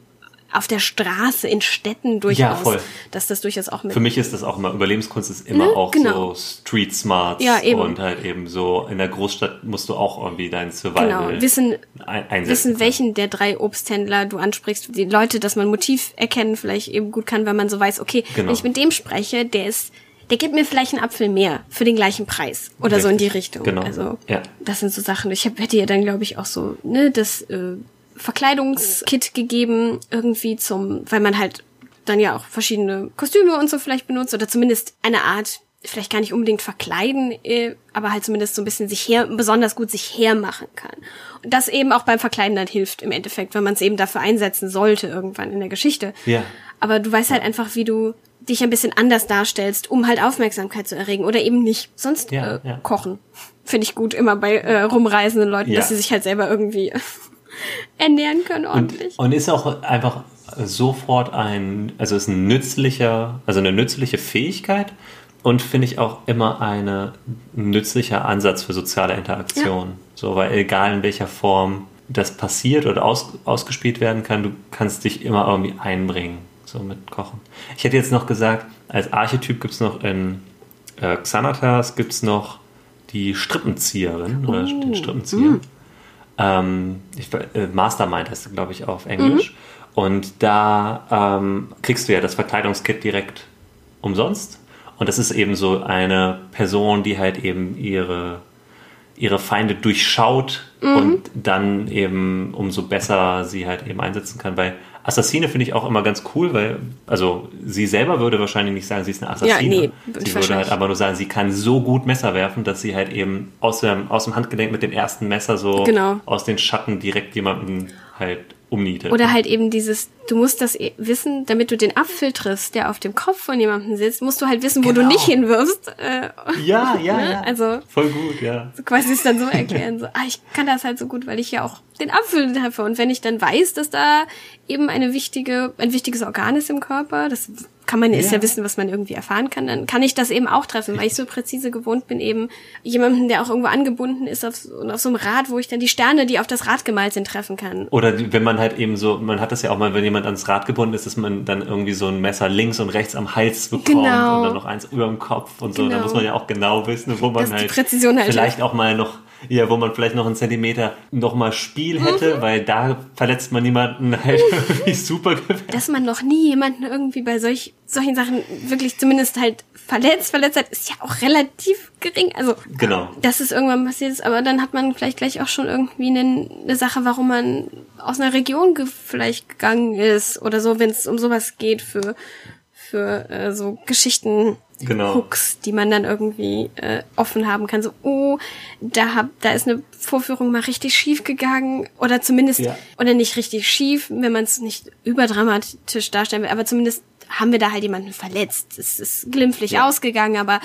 auf der Straße, in Städten durchaus, voll. dass das durchaus auch mit Für mich ist das auch immer, Überlebenskunst ist immer Ne? auch Genau. so Street Smarts Ja, eben. und halt eben so, in der Großstadt musst du auch irgendwie dein Survival genau wissen, ein, einsetzen. wissen, welchen der drei Obsthändler du ansprichst, die Leute, dass man Motiv erkennen vielleicht eben gut kann, weil man so weiß, okay, Genau. wenn ich mit dem spreche, der ist, der gibt mir vielleicht einen Apfel mehr für den gleichen Preis oder so in die Richtig. Richtung. Genau. Also Ja. das sind so Sachen. Ich hab, hätte ihr dann glaube ich auch so ne das äh, Verkleidungskit gegeben irgendwie zum, weil man halt dann ja auch verschiedene Kostüme und so vielleicht benutzt oder zumindest eine Art vielleicht gar nicht unbedingt verkleiden, äh, aber halt zumindest so ein bisschen sich her, besonders gut sich hermachen kann. Und das eben auch beim Verkleiden dann hilft im Endeffekt, wenn man es eben dafür einsetzen sollte irgendwann in der Geschichte. Ja. Aber du weißt halt einfach, wie du dich ein bisschen anders darstellst, um halt Aufmerksamkeit zu erregen oder eben nicht. Sonst Ja, äh, ja. kochen. Finde ich gut immer bei äh, rumreisenden Leuten, Ja. dass sie sich halt selber irgendwie ernähren können ordentlich. Und, und ist auch einfach sofort ein, also ist ein nützlicher, also eine nützliche Fähigkeit und finde ich auch immer eine, ein nützlicher Ansatz für soziale Interaktion. So, weil egal in welcher Form das passiert oder aus, ausgespielt werden kann, du kannst dich immer irgendwie einbringen, so mit Kochen. Ich hätte jetzt noch gesagt, als Archetyp gibt es noch in äh, Xanatas gibt es noch die Strippenzieherin oder den Strippenzieher. Ähm, ich, äh, Mastermind heißt glaube ich, auf Englisch. Und da ähm, kriegst du ja das Verkleidungskit direkt umsonst. Und das ist eben so eine Person, die halt eben ihre, ihre Feinde durchschaut und dann eben umso besser sie halt eben einsetzen kann. Weil Assassine finde ich auch immer ganz cool, weil, also sie selber würde wahrscheinlich nicht sagen, sie ist eine Assassine. nee, sie würde halt aber nur sagen, sie kann so gut Messer werfen, dass sie halt eben aus dem, aus dem Handgelenk mit dem ersten Messer so Genau. aus den Schatten direkt jemanden halt umnietet. Oder halt eben dieses, du musst das eh wissen, damit du den Apfel triffst, der auf dem Kopf von jemandem sitzt, musst du halt wissen, wo du Genau. nicht hinwirfst. Äh, ja, ja, Ne? ja. Also- Voll gut, ja. so quasi es dann so erklären, so, ah, ich kann das halt so gut, weil ich ja auch den Apfel treffe. Und wenn ich dann weiß, dass da eben eine wichtige, ein wichtiges Organ ist im Körper, das kann man, ist Ja. ja Wissen, was man irgendwie erfahren kann, dann kann ich das eben auch treffen, weil ich so präzise gewohnt bin, eben jemanden, der auch irgendwo angebunden ist auf, und auf so einem Rad, wo ich dann die Sterne, die auf das Rad gemalt sind, treffen kann. Oder wenn man halt eben so, man hat das ja auch mal, wenn jemand ans Rad gebunden ist, dass man dann irgendwie so ein Messer links und rechts am Hals bekommt Genau. und dann noch eins über dem Kopf und so. Da Genau. muss man ja auch genau wissen, wo man die halt Präzision halt vielleicht auch mal noch, ja, wo man vielleicht noch einen Zentimeter noch mal Spiel Mhm. hätte, weil da verletzt man niemanden halt irgendwie super gefährlich. dass man noch nie jemanden irgendwie bei solch, solchen Sachen wirklich zumindest halt verletzt, verletzt hat, ist ja auch relativ gering. Also, Genau. dass es irgendwann passiert ist, aber dann hat man vielleicht gleich auch schon irgendwie eine, eine Sache, warum man aus einer Region ge vielleicht gegangen ist oder so, wenn es um sowas geht für, für äh, so Geschichten. Genau. Hooks, die man dann irgendwie äh, offen haben kann. So, oh, da hab, da ist eine Vorführung mal richtig schief gegangen oder zumindest Ja. oder nicht richtig schief, wenn man es nicht überdramatisch darstellen will, aber zumindest haben wir da halt jemanden verletzt. Es ist glimpflich Ja. ausgegangen, aber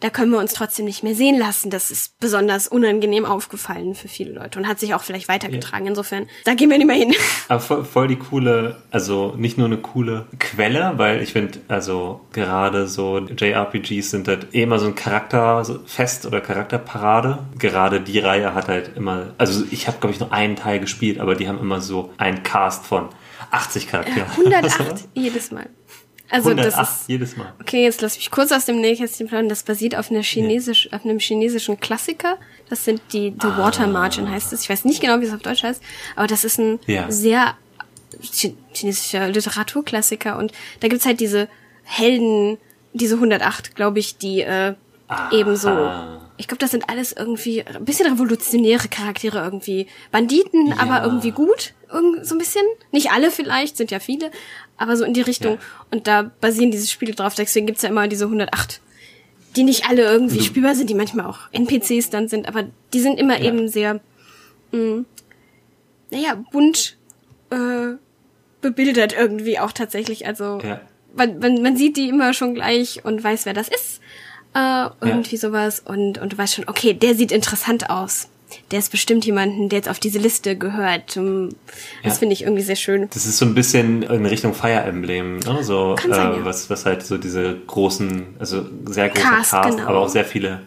da können wir uns trotzdem nicht mehr sehen lassen. Das ist besonders unangenehm aufgefallen für viele Leute und hat sich auch vielleicht weitergetragen. Insofern, da gehen wir nicht mehr hin. Aber voll, voll die coole, also nicht nur eine coole Quelle, weil ich finde, also gerade so JRPGs sind halt eh immer so ein Charakterfest oder Charakterparade. Gerade die Reihe hat halt immer, also ich habe glaube ich nur einen Teil gespielt, aber die haben immer so einen Cast von 80 Charakteren. 108 jedes Mal. Also 108 das ist jedes Mal. Okay, jetzt lass mich kurz aus dem Nähkästchen plaudern. Das basiert auf, einer Chinesisch, auf einem chinesischen Klassiker. Das sind die The Ah. Water Margin heißt es. Ich weiß nicht genau, wie es auf Deutsch heißt, aber das ist ein Ja. sehr chi- chinesischer Literaturklassiker. Und da gibt's halt diese Helden, diese 108, glaube ich, die äh, ebenso. Ich glaube, das sind alles irgendwie ein bisschen revolutionäre Charaktere irgendwie. Banditen, Ja. aber irgendwie gut. Irgend, so ein bisschen. Nicht alle vielleicht, sind ja viele, aber so in die Richtung. Ja. Und da basieren diese Spiele drauf. Deswegen gibt's ja immer diese 108, die nicht alle irgendwie spielbar sind, die manchmal auch NPCs dann sind, aber die sind immer Ja. eben sehr, mh, naja, bunt äh, bebildert irgendwie auch tatsächlich. Also Ja. man, man, man sieht die immer schon gleich und weiß, wer das ist. Äh, irgendwie sowas. Und, und du weißt schon, okay, der sieht interessant aus der ist bestimmt jemanden, der jetzt auf diese Liste gehört. Das ja. finde ich irgendwie sehr schön. Das ist so ein bisschen in Richtung Fire Emblem, ne? so sein, äh, ja. was, was halt so diese großen, also sehr große Cast, Cast genau. aber auch sehr viele,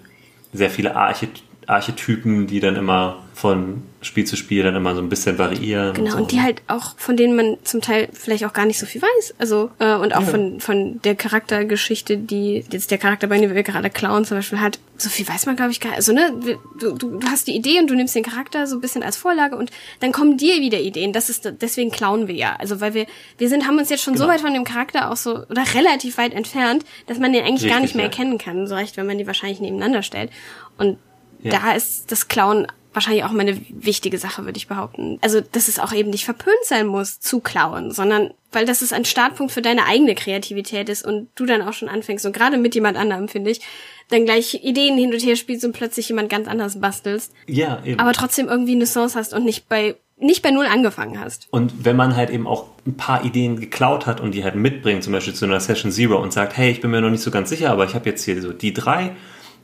sehr viele Archety Archetypen, die dann immer von Spiel zu Spiel dann immer so ein bisschen variieren. Genau, und, so. und die halt auch, von denen man zum Teil vielleicht auch gar nicht so viel weiß. Also, äh, und auch ja. von, von der Charaktergeschichte, die jetzt der Charakter, bei dem wir gerade klauen, zum Beispiel hat, so viel weiß man, glaube ich, gar nicht. Also, ne, du, du, du hast die Idee und du nimmst den Charakter so ein bisschen als Vorlage und dann kommen dir wieder Ideen. Das ist, deswegen klauen wir ja. Also, weil wir, wir sind, haben uns jetzt schon genau. so weit von dem Charakter auch so, oder relativ weit entfernt, dass man den eigentlich Richtig, gar nicht mehr ja. erkennen kann. So recht, wenn man die wahrscheinlich nebeneinander stellt. Und ja. da ist das Klauen wahrscheinlich auch mal eine wichtige Sache, würde ich behaupten. Also, dass es auch eben nicht verpönt sein muss, zu klauen, sondern weil das ist ein Startpunkt für deine eigene Kreativität ist und du dann auch schon anfängst und gerade mit jemand anderem, finde ich, dann gleich Ideen hin und her spielst und plötzlich jemand ganz anders bastelst. Ja, eben. Aber trotzdem irgendwie eine Chance hast und nicht bei nicht bei Null angefangen hast. Und wenn man halt eben auch ein paar Ideen geklaut hat und die halt mitbringt, zum Beispiel zu einer Session Zero und sagt, hey, ich bin mir noch nicht so ganz sicher, aber ich habe jetzt hier so die drei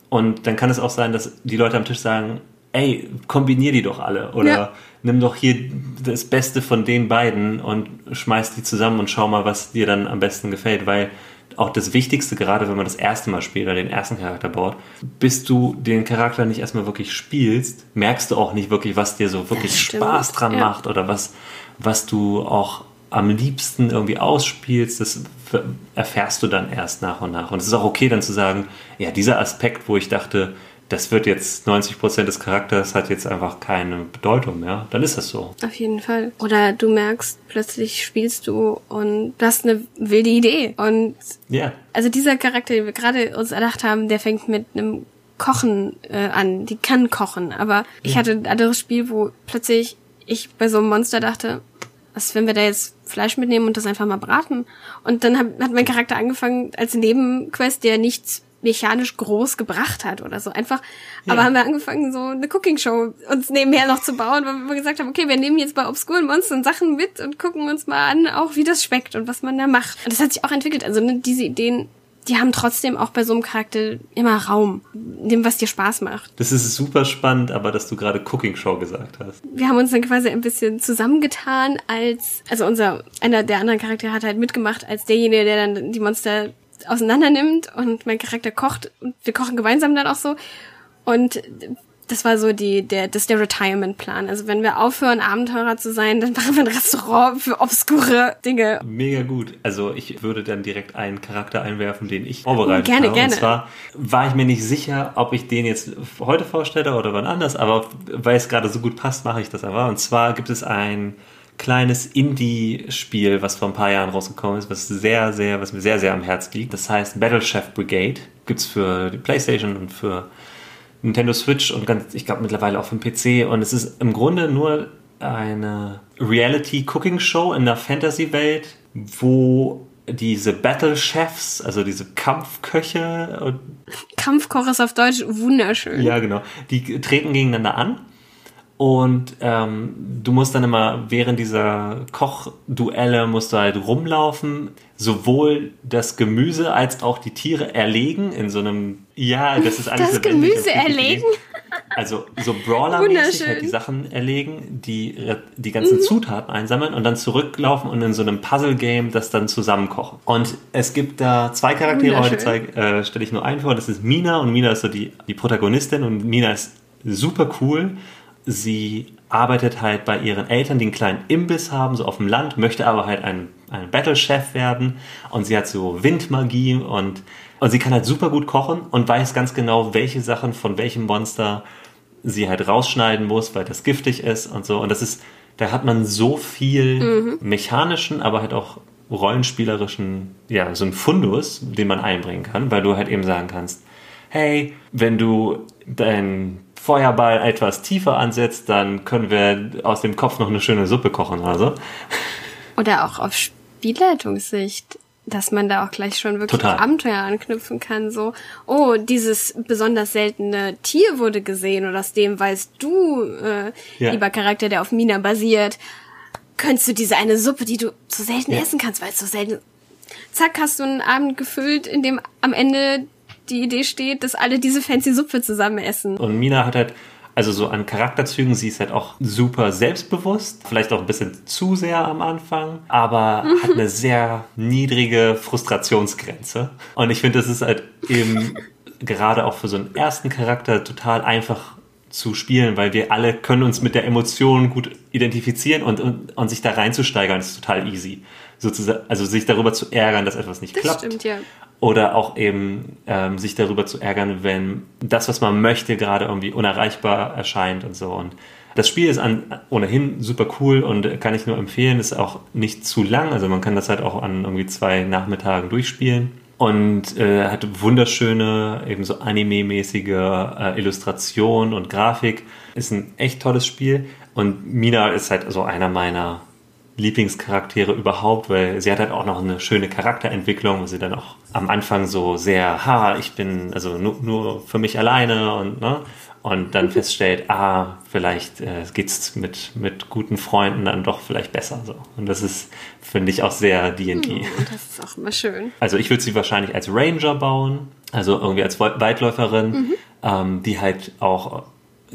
und dann kann es auch sein, dass die Leute am Tisch sagen, ey, kombinier die doch alle oder ja. nimm doch hier das Beste von den beiden und schmeiß die zusammen und schau mal, was dir dann am besten gefällt, weil auch das Wichtigste, gerade wenn man das erste Mal spielt oder den ersten Charakter baut, bis du den Charakter nicht erstmal wirklich spielst, merkst du auch nicht wirklich, was dir so wirklich Spaß dran ja. macht oder was, was du auch am liebsten irgendwie ausspielst, das erfährst du dann erst nach und nach. Und es ist auch okay dann zu sagen, ja, dieser Aspekt, wo ich dachte, das wird jetzt 90 Prozent des Charakters hat jetzt einfach keine Bedeutung mehr, dann ist das so. Auf jeden Fall. Oder du merkst, plötzlich spielst du und du hast eine wilde Idee. Und ja. also dieser Charakter, den wir gerade uns erdacht haben, der fängt mit einem Kochen äh, an. Die kann kochen. Aber ich hatte ein anderes Spiel, wo plötzlich ich bei so einem Monster dachte, was, wenn wir da jetzt Fleisch mitnehmen und das einfach mal braten? Und dann hat, hat mein Charakter angefangen als Nebenquest, der nichts mechanisch groß gebracht hat oder so. Einfach, ja. aber haben wir angefangen, so eine Cooking-Show uns nebenher noch zu bauen, weil wir gesagt haben, okay, wir nehmen jetzt bei obskuren Monstern Sachen mit und gucken uns mal an, auch wie das schmeckt und was man da macht. Und das hat sich auch entwickelt. Also ne, diese Ideen die haben trotzdem auch bei so einem Charakter immer Raum, dem, was dir Spaß macht. Das ist super spannend, aber dass du gerade Cooking Show gesagt hast. Wir haben uns dann quasi ein bisschen zusammengetan als, also unser, einer der anderen Charaktere hat halt mitgemacht als derjenige, der dann die Monster auseinander nimmt und mein Charakter kocht und wir kochen gemeinsam dann auch so. Und das war so die, der, das ist der Retirement-Plan. Also wenn wir aufhören, Abenteurer zu sein, dann machen wir ein Restaurant für obskure Dinge. Mega gut. Also ich würde dann direkt einen Charakter einwerfen, den ich vorbereitet gerne, habe. Gerne, gerne. Und zwar war ich mir nicht sicher, ob ich den jetzt heute vorstelle oder wann anders, aber weil es gerade so gut passt, mache ich das aber. Und zwar gibt es ein kleines Indie-Spiel, was vor ein paar Jahren rausgekommen ist, was sehr, sehr, was mir sehr, sehr am Herz liegt. Das heißt Battle Chef Brigade. Gibt's für die Playstation und für Nintendo Switch und ganz, ich glaube mittlerweile auch für den PC. Und es ist im Grunde nur eine Reality-Cooking-Show in der Fantasy-Welt, wo diese Battle Chefs, also diese Kampfköche. Kampfkoch ist auf Deutsch wunderschön. Ja, genau. Die treten gegeneinander an und ähm, du musst dann immer während dieser Kochduelle musst du halt rumlaufen, sowohl das Gemüse als auch die Tiere erlegen in so einem, ja, das ist alles Das Gemüse erlegen? Also so Brawler-mäßig halt die Sachen erlegen, die die ganzen mhm. Zutaten einsammeln und dann zurücklaufen und in so einem Puzzle-Game das dann zusammenkochen. Und es gibt da zwei Charaktere, heute äh, stelle ich nur einen vor, das ist Mina und Mina ist so die, die Protagonistin und Mina ist super cool sie arbeitet halt bei ihren Eltern, die einen kleinen Imbiss haben, so auf dem Land, möchte aber halt ein, ein Battle-Chef werden und sie hat so Windmagie und, und sie kann halt super gut kochen und weiß ganz genau, welche Sachen von welchem Monster sie halt rausschneiden muss, weil das giftig ist und so. Und das ist, da hat man so viel mhm. mechanischen, aber halt auch rollenspielerischen, ja, so ein Fundus, den man einbringen kann, weil du halt eben sagen kannst, hey, wenn du dein Feuerball etwas tiefer ansetzt, dann können wir aus dem Kopf noch eine schöne Suppe kochen oder so. Oder auch auf Spielleitungssicht, dass man da auch gleich schon wirklich Total. Abenteuer anknüpfen kann. So, oh, dieses besonders seltene Tier wurde gesehen und aus dem weißt du, äh, ja. lieber Charakter, der auf Mina basiert, könntest du diese eine Suppe, die du so selten ja. essen kannst, weil es so selten Zack, hast du einen Abend gefüllt, in dem am Ende die Idee steht, dass alle diese fancy Suppe zusammen essen. Und Mina hat halt, also so an Charakterzügen, sie ist halt auch super selbstbewusst, vielleicht auch ein bisschen zu sehr am Anfang, aber mhm. hat eine sehr niedrige Frustrationsgrenze. Und ich finde, das ist halt eben gerade auch für so einen ersten Charakter total einfach zu spielen, weil wir alle können uns mit der Emotion gut identifizieren und, und, und sich da reinzusteigern ist total easy. Sozusagen, also sich darüber zu ärgern, dass etwas nicht das klappt. Stimmt, ja. Oder auch eben ähm, sich darüber zu ärgern, wenn das, was man möchte, gerade irgendwie unerreichbar erscheint und so. Und das Spiel ist an, ohnehin super cool und kann ich nur empfehlen. Ist auch nicht zu lang, also man kann das halt auch an irgendwie zwei Nachmittagen durchspielen und äh, hat wunderschöne, eben so anime-mäßige äh, Illustration und Grafik. Ist ein echt tolles Spiel und Mina ist halt so einer meiner Lieblingscharaktere überhaupt, weil sie hat halt auch noch eine schöne Charakterentwicklung, wo sie dann auch am Anfang so sehr, ha, ich bin also nur, nur für mich alleine und ne, und dann feststellt, ah, vielleicht äh, geht's mit, mit guten Freunden dann doch vielleicht besser. So. Und das ist, finde ich, auch sehr D&D. Hm, das ist auch immer schön. Also ich würde sie wahrscheinlich als Ranger bauen, also irgendwie als Weitläuferin, mhm. ähm, die halt auch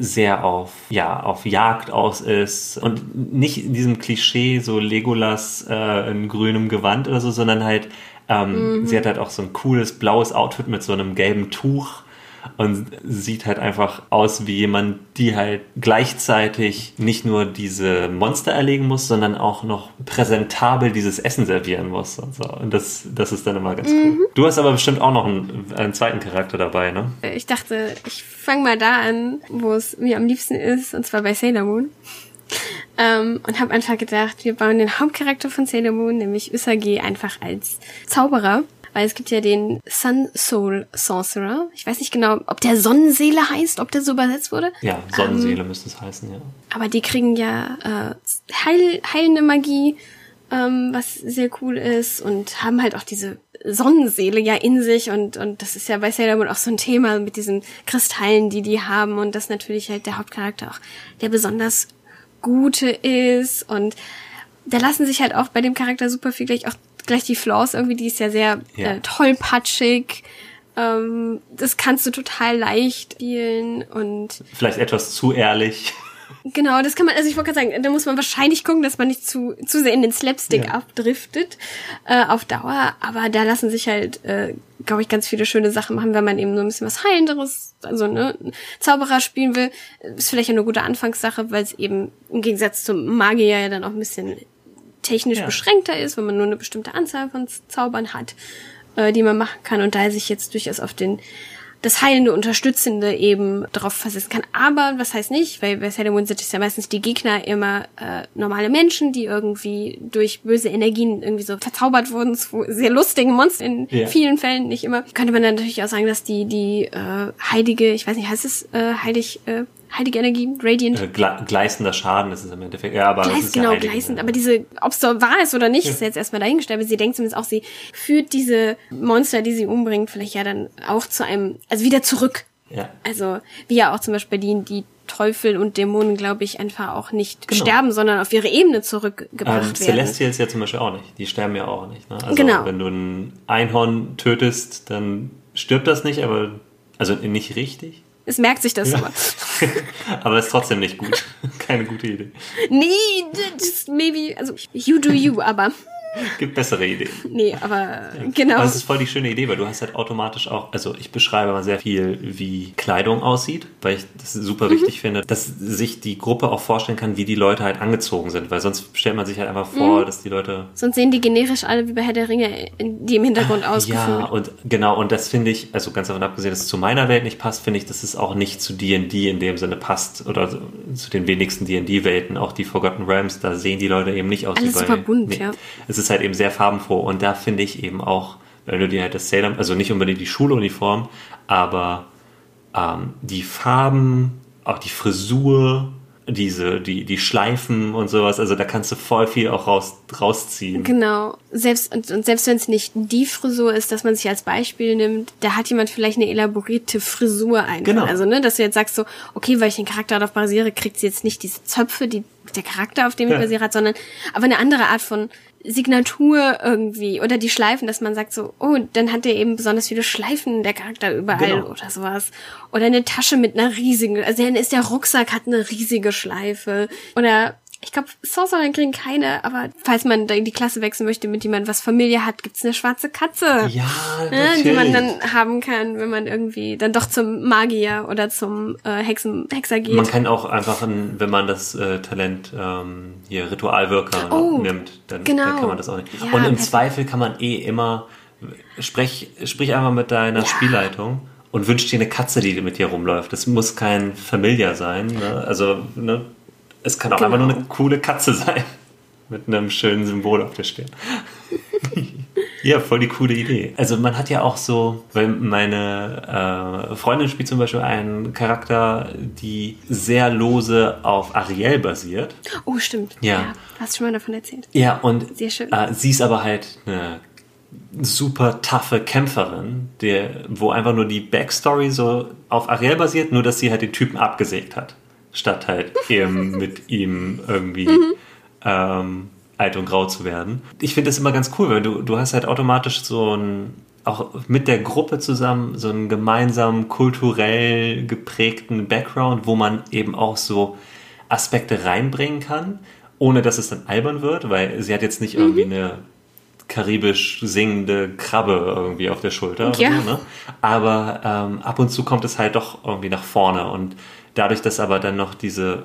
sehr auf, ja, auf Jagd aus ist und nicht in diesem Klischee so Legolas äh, in grünem Gewand oder so, sondern halt, ähm, mhm. sie hat halt auch so ein cooles blaues Outfit mit so einem gelben Tuch und sieht halt einfach aus wie jemand, die halt gleichzeitig nicht nur diese Monster erlegen muss, sondern auch noch präsentabel dieses Essen servieren muss und so. Und das, das ist dann immer ganz mhm. cool. Du hast aber bestimmt auch noch einen, einen zweiten Charakter dabei, ne? Ich dachte, ich fange mal da an, wo es mir am liebsten ist, und zwar bei Sailor Moon. Ähm, und habe einfach gedacht, wir bauen den Hauptcharakter von Sailor Moon, nämlich Usagi, einfach als Zauberer weil es gibt ja den Sun Soul Sorcerer. Ich weiß nicht genau, ob der Sonnenseele heißt, ob der so übersetzt wurde. Ja, Sonnenseele ähm, müsste es heißen, ja. Aber die kriegen ja äh, heil, heilende Magie, ähm, was sehr cool ist und haben halt auch diese Sonnenseele ja in sich und, und das ist ja bei Sailor Moon auch so ein Thema mit diesen Kristallen, die die haben und das natürlich halt der Hauptcharakter auch der besonders gute ist und da lassen sich halt auch bei dem Charakter super viel gleich auch gleich die Flaws irgendwie, die ist ja sehr ja. Äh, tollpatschig. Ähm, das kannst du total leicht spielen und. Vielleicht etwas zu ehrlich. Genau, das kann man, also ich wollte gerade sagen, da muss man wahrscheinlich gucken, dass man nicht zu, zu sehr in den Slapstick ja. abdriftet äh, auf Dauer, aber da lassen sich halt, äh, glaube ich, ganz viele schöne Sachen machen, wenn man eben so ein bisschen was Heilenderes, also ne, Zauberer spielen will, ist vielleicht eine gute Anfangssache, weil es eben im Gegensatz zum Magier ja dann auch ein bisschen technisch ja. beschränkter ist, wenn man nur eine bestimmte Anzahl von Zaubern hat, äh, die man machen kann und da er sich jetzt durchaus auf den das heilende, unterstützende eben darauf versetzen kann. Aber was heißt nicht, weil bei Sailor Moon sind es ja meistens die Gegner immer äh, normale Menschen, die irgendwie durch böse Energien irgendwie so verzaubert wurden zu sehr lustigen Monstern in yeah. vielen Fällen, nicht immer. Könnte man dann natürlich auch sagen, dass die die äh, heilige, ich weiß nicht, heißt es äh, heilig äh, heilige Energie, Radiant. Äh, gleißender Schaden ist es im Endeffekt. Ja, aber Gleis, genau, ja gleißend. Aber diese, ob es so wahr ist oder nicht, ja. ist jetzt erstmal dahingestellt. Aber sie denkt zumindest auch, sie führt diese Monster, die sie umbringt, vielleicht ja dann auch zu einem, also wieder zurück. Ja. Also, wie ja auch zum Beispiel die, die Teufel und Dämonen, glaube ich, einfach auch nicht genau. sterben, sondern auf ihre Ebene zurückgebracht ähm, werden. Celestials ja zum Beispiel auch nicht. Die sterben ja auch nicht. Ne? Also genau. wenn du ein Einhorn tötest, dann stirbt das nicht, aber also nicht richtig. Es merkt sich das ja. aber. aber ist trotzdem nicht gut. Keine gute Idee. Nee, just maybe, also you do you, aber Gibt bessere Ideen. Nee, aber genau. Aber es ist voll die schöne Idee, weil du hast halt automatisch auch, also ich beschreibe mal sehr viel, wie Kleidung aussieht, weil ich das super mhm. wichtig finde, dass sich die Gruppe auch vorstellen kann, wie die Leute halt angezogen sind, weil sonst stellt man sich halt einfach vor, mhm. dass die Leute... Sonst sehen die generisch alle wie bei Herr der Ringe, die im Hintergrund ah, ausgeführt. Ja, und genau, und das finde ich, also ganz davon abgesehen, dass es zu meiner Welt nicht passt, finde ich, dass es auch nicht zu D&D in dem Sinne passt oder zu den wenigsten D&D-Welten, auch die Forgotten Realms, da sehen die Leute eben nicht aus Alles wie bei... super bunt, nee, ja. Es ist halt eben sehr farbenfroh und da finde ich eben auch, wenn du dir halt das Sailor, also nicht unbedingt die Schuluniform, aber ähm, die Farben, auch die Frisur, diese, die, die Schleifen und sowas, also da kannst du voll viel auch raus, rausziehen. Genau. Selbst, und, und selbst wenn es nicht die Frisur ist, dass man sich als Beispiel nimmt, da hat jemand vielleicht eine elaborierte Frisur ein. Genau. Also, ne, dass du jetzt sagst so, okay, weil ich den Charakter darauf basiere, kriegt sie jetzt nicht diese Zöpfe, die der Charakter, auf dem ich basiere hat, sondern aber eine andere Art von Signatur irgendwie oder die Schleifen, dass man sagt so, oh, dann hat der eben besonders viele Schleifen, der Charakter überall Genau. oder sowas. Oder eine Tasche mit einer riesigen, also dann ist der Rucksack hat eine riesige Schleife. Oder ich glaube, Sorcerer kriegen keine, aber falls man da in die Klasse wechseln möchte, mit dem man was Familie hat, gibt's eine schwarze Katze. Ja, ne, natürlich. die man dann haben kann, wenn man irgendwie dann doch zum Magier oder zum äh, Hexen, Hexer geht. Man kann auch einfach, ein, wenn man das äh, Talent ähm, hier Ritualwirker Oh, nimmt, dann, genau. dann kann man das auch nicht. Ja, Und im. Zweifel kann man eh immer, sprech, sprich einfach mit deiner Spielleitung und wünsch dir eine Katze, die mit dir rumläuft. Das muss kein Familiar sein. Ne? Also, ne? Es kann auch Genau. einfach nur eine coole Katze sein. Mit einem schönen Symbol auf der Stirn. Ja, voll die coole Idee. Also man hat ja auch so, weil meine äh, Freundin spielt zum Beispiel einen Charakter, die sehr lose auf Ariel basiert. oh, stimmt. Ja. Hast schon mal davon erzählt. Ja, und Sehr schön. Äh, sie ist aber halt eine super taffe Kämpferin, der, wo einfach nur die Backstory so auf Ariel basiert, nur dass sie halt den Typen abgesägt hat, statt halt eben mit ihm irgendwie Mhm. ähm, alt und grau zu werden. Ich finde das immer ganz cool, weil du, du hast halt automatisch so ein, auch mit der Gruppe zusammen, so einen gemeinsamen kulturell geprägten Background, wo man eben auch so Aspekte reinbringen kann, ohne dass es dann albern wird, weil sie hat jetzt nicht irgendwie eine karibisch singende Krabbe irgendwie auf der Schulter. Ja. So, ne? Aber ähm, ab und zu kommt es halt doch irgendwie nach vorne und dadurch, dass aber dann noch diese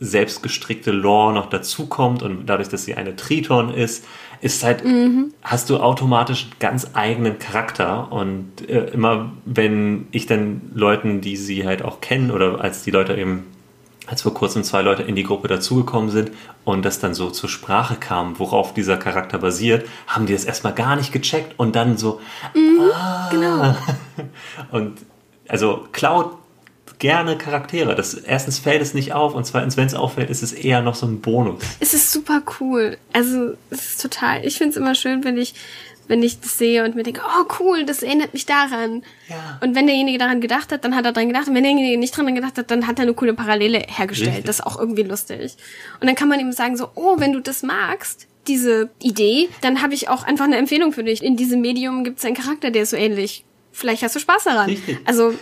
selbstgestrickte Lore noch dazukommt und dadurch, dass sie eine Triton ist, ist halt, hast du automatisch einen ganz eigenen Charakter und äh, immer wenn ich dann Leuten, die sie halt auch kennen oder als die Leute eben als vor kurzem zwei Leute in die Gruppe dazugekommen sind und das dann so zur Sprache kam, worauf dieser Charakter basiert, haben die das erstmal gar nicht gecheckt und dann so, ah. Genau. Und also klaut gerne Charaktere. Das, erstens fällt es nicht auf und zweitens, wenn es auffällt, ist es eher noch so ein Bonus. Es ist super cool. Also, es ist total, ich finde es immer schön, wenn ich, wenn ich das sehe und mir denke, oh cool, das erinnert mich daran. Ja. Und wenn derjenige daran gedacht hat, dann hat er dran gedacht. Und wenn derjenige nicht dran gedacht hat, dann hat er eine coole Parallele hergestellt. Richtig. Das ist auch irgendwie lustig. Und dann kann man ihm sagen so, oh, wenn du das magst, diese Idee, dann habe ich auch einfach eine Empfehlung für dich. In diesem Medium gibt es einen Charakter, der ist so ähnlich. Vielleicht hast du Spaß daran. Richtig. Also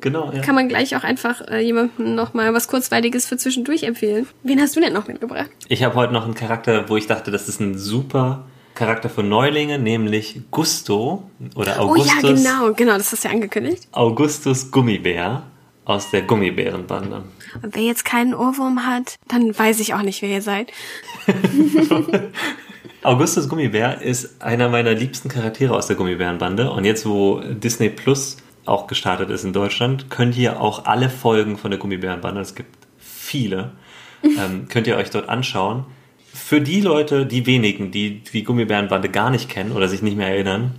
Genau, ja. kann man gleich auch einfach äh, jemandem noch mal was Kurzweiliges für zwischendurch empfehlen. Wen hast du denn noch mitgebracht? Ich habe heute noch einen Charakter, wo ich dachte, das ist ein super Charakter für Neulinge, nämlich Gusto oder Augustus, Oh ja, genau, genau, das hast du ja angekündigt. Augustus Gummibär aus der Gummibärenbande. Und wer jetzt keinen Ohrwurm hat, dann weiß ich auch nicht, wer ihr seid. Augustus Gummibär ist einer meiner liebsten Charaktere aus der Gummibärenbande. Und jetzt, wo Disney Plus auch gestartet ist in Deutschland, könnt ihr auch alle Folgen von der Gummibärenbande, es gibt viele, ähm, könnt ihr euch dort anschauen. Für die Leute, die wenigen, die die Gummibärenbande gar nicht kennen oder sich nicht mehr erinnern,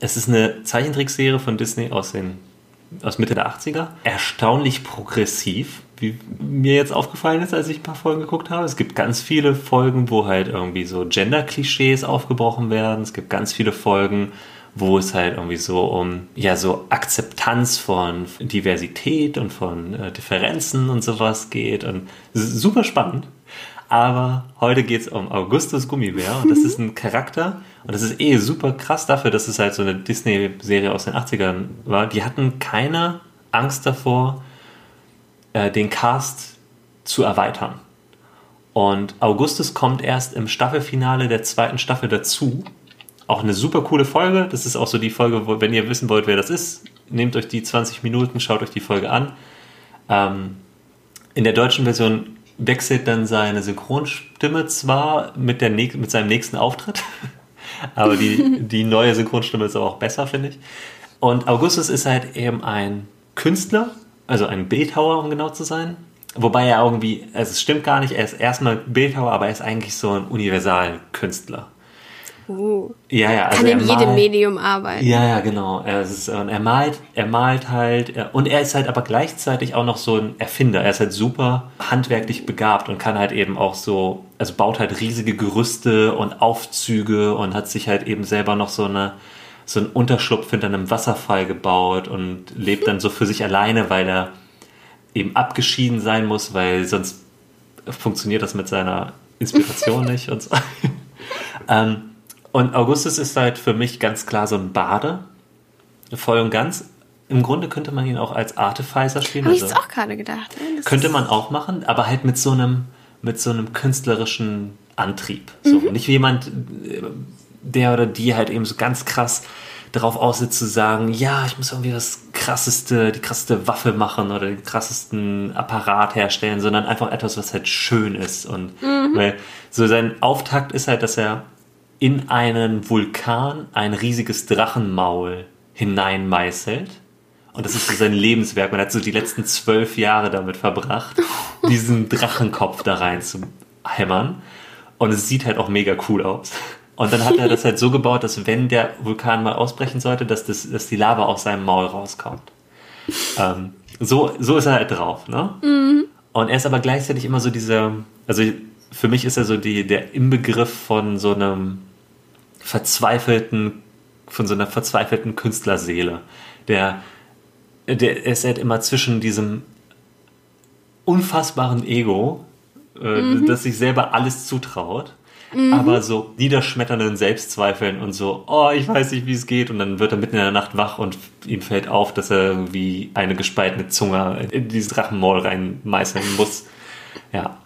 es ist eine Zeichentrickserie von Disney aus den aus Mitte der 80er. Erstaunlich progressiv, wie mir jetzt aufgefallen ist, als ich ein paar Folgen geguckt habe. Es gibt ganz viele Folgen, wo halt irgendwie so Gender-Klischees aufgebrochen werden. Es gibt ganz viele Folgen, wo es halt irgendwie so um ja so Akzeptanz von Diversität und von äh, Differenzen und sowas geht und super spannend. Aber heute geht es um Augustus Gummibär und das ist ein Charakter und das ist eh super krass dafür, dass es halt so eine Disney-Serie aus den 80ern war. Die hatten keine Angst davor, äh, den Cast zu erweitern. Und Augustus kommt erst im Staffelfinale der zweiten Staffel dazu. Auch eine super coole Folge. Das ist auch so die Folge, wo, wenn ihr wissen wollt, wer das ist, nehmt euch die 20 Minuten, schaut euch die Folge an. Ähm, in der deutschen Version wechselt dann seine Synchronstimme zwar mit, der, mit seinem nächsten Auftritt, aber die, die neue Synchronstimme ist aber auch besser, finde ich. Und Augustus ist halt eben ein Künstler, also ein Bildhauer, um genau zu sein. Wobei er irgendwie, also es stimmt gar nicht, er ist erstmal Bildhauer, aber er ist eigentlich so ein Universalkünstler. Uh, Ja, ja, also kann in er jedem malt- Medium arbeiten. ja, ja, genau. Er, ist, und er malt, er malt halt er- und er ist halt aber gleichzeitig auch noch so ein Erfinder. Er ist halt super handwerklich begabt und kann halt eben auch so, also baut halt riesige Gerüste und Aufzüge und hat sich halt eben selber noch so eine so einen Unterschlupf hinter einem Wasserfall gebaut und lebt dann so für sich alleine, weil er eben abgeschieden sein muss, weil sonst funktioniert das mit seiner Inspiration nicht und so. ähm, und Augustus ist halt für mich ganz klar so ein Bade, voll und ganz. Im Grunde könnte man ihn auch als Artificer spielen. Habe also ich jetzt auch gerade gedacht. ne? Das könnte man auch machen, aber halt mit so einem, mit so einem künstlerischen Antrieb. So, Nicht wie jemand, äh, der oder die halt eben so ganz krass darauf aussitzt zu sagen, ja, ich muss irgendwie das krasseste, die krasseste Waffe machen oder den krassesten Apparat herstellen, sondern einfach etwas, was halt schön ist. Und weil so sein Auftakt ist halt, dass er in einen Vulkan ein riesiges Drachenmaul hineinmeißelt. Und das ist so sein Lebenswerk. Man hat so die letzten zwölf Jahre damit verbracht, diesen Drachenkopf da rein zu hämmern. Und es sieht halt auch mega cool aus. Und dann hat er das halt so gebaut, dass wenn der Vulkan mal ausbrechen sollte, dass, das, dass die Lava aus seinem Maul rauskommt. Ähm, so, so ist er halt drauf, ne? Und er ist aber gleichzeitig immer so dieser, also für mich ist er so die, der Inbegriff von so einem verzweifelten, von so einer verzweifelten Künstlerseele. Der, der ist halt immer zwischen diesem unfassbaren Ego, äh, das sich selber alles zutraut, aber so niederschmetternden Selbstzweifeln und so, oh, ich weiß nicht, wie es geht. Und dann wird er mitten in der Nacht wach und ihm fällt auf, dass er irgendwie eine gespaltene Zunge in dieses Drachenmaul reinmeißeln muss. Ja.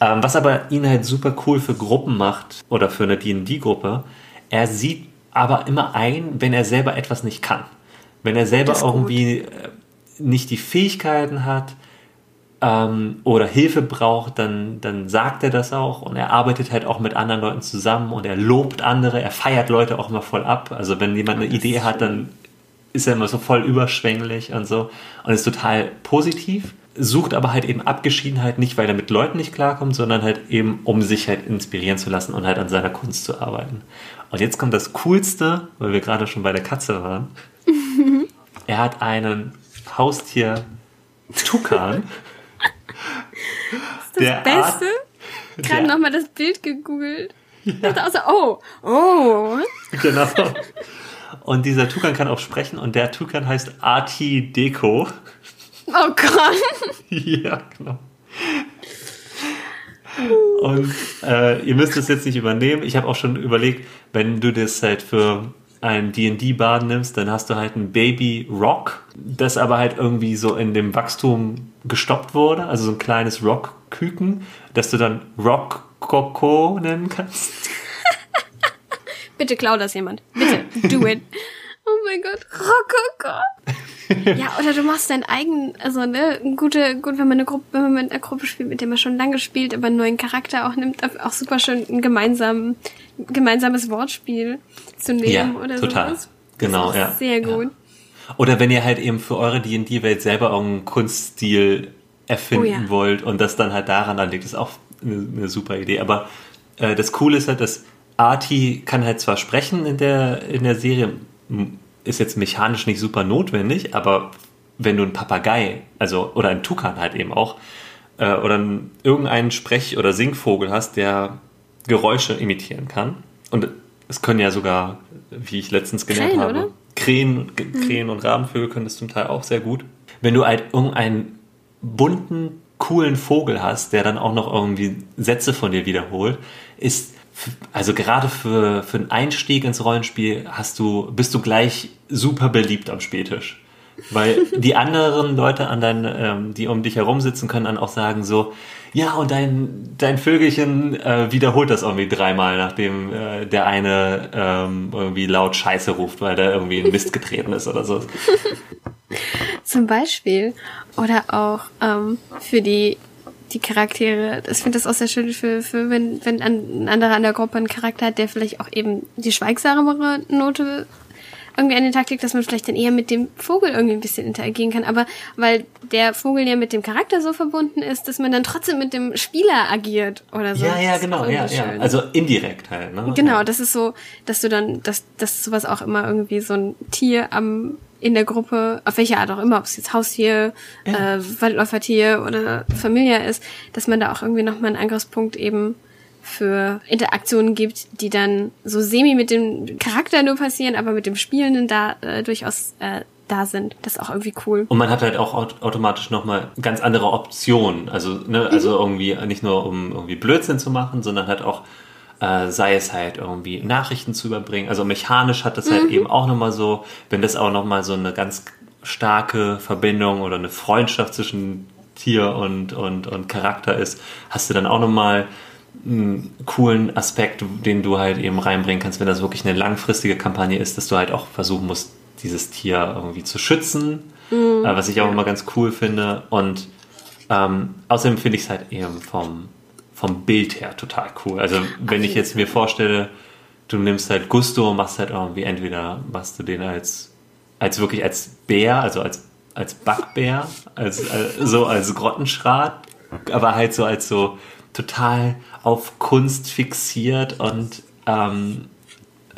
Ähm, was aber ihn halt super cool für Gruppen macht oder für eine D&D-Gruppe, er sieht aber immer ein, wenn er selber etwas nicht kann. Wenn er selber gut. irgendwie äh, nicht die Fähigkeiten hat ähm, oder Hilfe braucht, dann, dann sagt er das auch und er arbeitet halt auch mit anderen Leuten zusammen und er lobt andere, er feiert Leute auch immer voll ab. Also wenn jemand eine Idee hat, dann ist er immer so voll überschwänglich und so und ist total positiv, sucht aber halt eben Abgeschiedenheit nicht, weil er mit Leuten nicht klarkommt, sondern halt eben, um sich halt inspirieren zu lassen und halt an seiner Kunst zu arbeiten. Und jetzt kommt das Coolste, weil wir gerade schon bei der Katze waren. er hat einen Haustier Tukan. Das der Beste. Gerade nochmal das Bild gegoogelt. Ich dachte auch so, oh, oh. Genau. Und dieser Tukan kann auch sprechen und der Tukan heißt Arti Deko. Oh Gott. ja, genau. Und äh, ihr müsst es jetzt nicht übernehmen. Ich habe auch schon überlegt, wenn du das halt für ein D&D-Bad nimmst, dann hast du halt ein Baby Rock, das aber halt irgendwie so in dem Wachstum gestoppt wurde, also so ein kleines Rock-Küken, das du dann Rock Coco nennen kannst. Bitte klau das jemand. Bitte, do it. Oh mein Gott, Rokoko. Ja, oder du machst deinen eigenen, also ne, gute, gut, wenn man eine Gruppe, wenn man mit einer Gruppe spielt, mit der man schon lange spielt, aber einen neuen Charakter auch nimmt, auch super schön ein gemeinsamen, gemeinsames Wortspiel zu nehmen Ja, oder total. sowas. Genau, das ist ja. Sehr Ja. gut. Oder wenn ihr halt eben für eure D&D-Welt selber irgendeinen Kunststil erfinden Oh ja. wollt und das dann halt daran anlegt, ist auch eine, eine super Idee. Aber äh, das Coole ist halt, dass Arti kann halt zwar sprechen in der, in der Serie, ist jetzt mechanisch nicht super notwendig, aber wenn du einen Papagei, also oder einen Tukan halt eben auch, äh, oder einen, irgendeinen Sprech- oder Singvogel hast, der Geräusche imitieren kann. Und es können ja sogar, wie ich letztens gelernt Krähen, habe, oder? Krähen, G- Krähen und Rabenvögel können das zum Teil auch sehr gut. Wenn du halt irgendeinen bunten, coolen Vogel hast, der dann auch noch irgendwie Sätze von dir wiederholt, ist also gerade für, für einen Einstieg ins Rollenspiel hast du, bist du gleich super beliebt am Spätisch. Weil die anderen Leute an dein, ähm, die um dich herum sitzen, können dann auch sagen so, ja, und dein, dein Vögelchen äh, wiederholt das irgendwie dreimal, nachdem äh, der eine ähm, irgendwie laut Scheiße ruft, weil der irgendwie in Mist getreten ist oder so. Zum Beispiel. Oder auch ähm, für die, die Charaktere. Ich finde das auch sehr schön, für, für wenn, wenn ein anderer an der Gruppe einen Charakter hat, der vielleicht auch eben die schweigsamere Note irgendwie an den Tag legt, dass man vielleicht dann eher mit dem Vogel irgendwie ein bisschen interagieren kann. Aber weil der Vogel ja mit dem Charakter so verbunden ist, dass man dann trotzdem mit dem Spieler agiert oder so. Ja, ja, genau, ja, ja. Also indirekt halt, ne? Genau, Ja. das ist so, dass du dann, dass, dass sowas auch immer irgendwie so ein Tier am in der Gruppe, auf welche Art auch immer, ob es jetzt Haustier, äh, Waldläufertier oder Familie ist, dass man da auch irgendwie nochmal einen Angriffspunkt eben für Interaktionen gibt, die dann so semi mit dem Charakter nur passieren, aber mit dem Spielenden da äh, durchaus äh, da sind. Das ist auch irgendwie cool. Und man hat halt auch automatisch nochmal ganz andere Optionen. Also, ne, also mhm. irgendwie nicht nur um irgendwie Blödsinn zu machen, sondern halt auch äh, sei es halt irgendwie Nachrichten zu überbringen. Also mechanisch hat das halt mhm. eben auch nochmal so, wenn das auch nochmal so eine ganz starke Verbindung oder eine Freundschaft zwischen Tier und, und, und Charakter ist, hast du dann auch nochmal einen coolen Aspekt, den du halt eben reinbringen kannst, wenn das wirklich eine langfristige Kampagne ist, dass du halt auch versuchen musst, dieses Tier irgendwie zu schützen, mhm. äh, was ich auch immer ganz cool finde. Und ähm, außerdem finde ich es halt eben vom, vom Bild her total cool. Also wenn ich jetzt mir vorstelle, du nimmst halt Gusto und machst halt irgendwie entweder machst du den als als wirklich als Bär, also als als Backbär, als, als so als Grottenschrat, aber halt so als so total auf Kunst fixiert und ähm,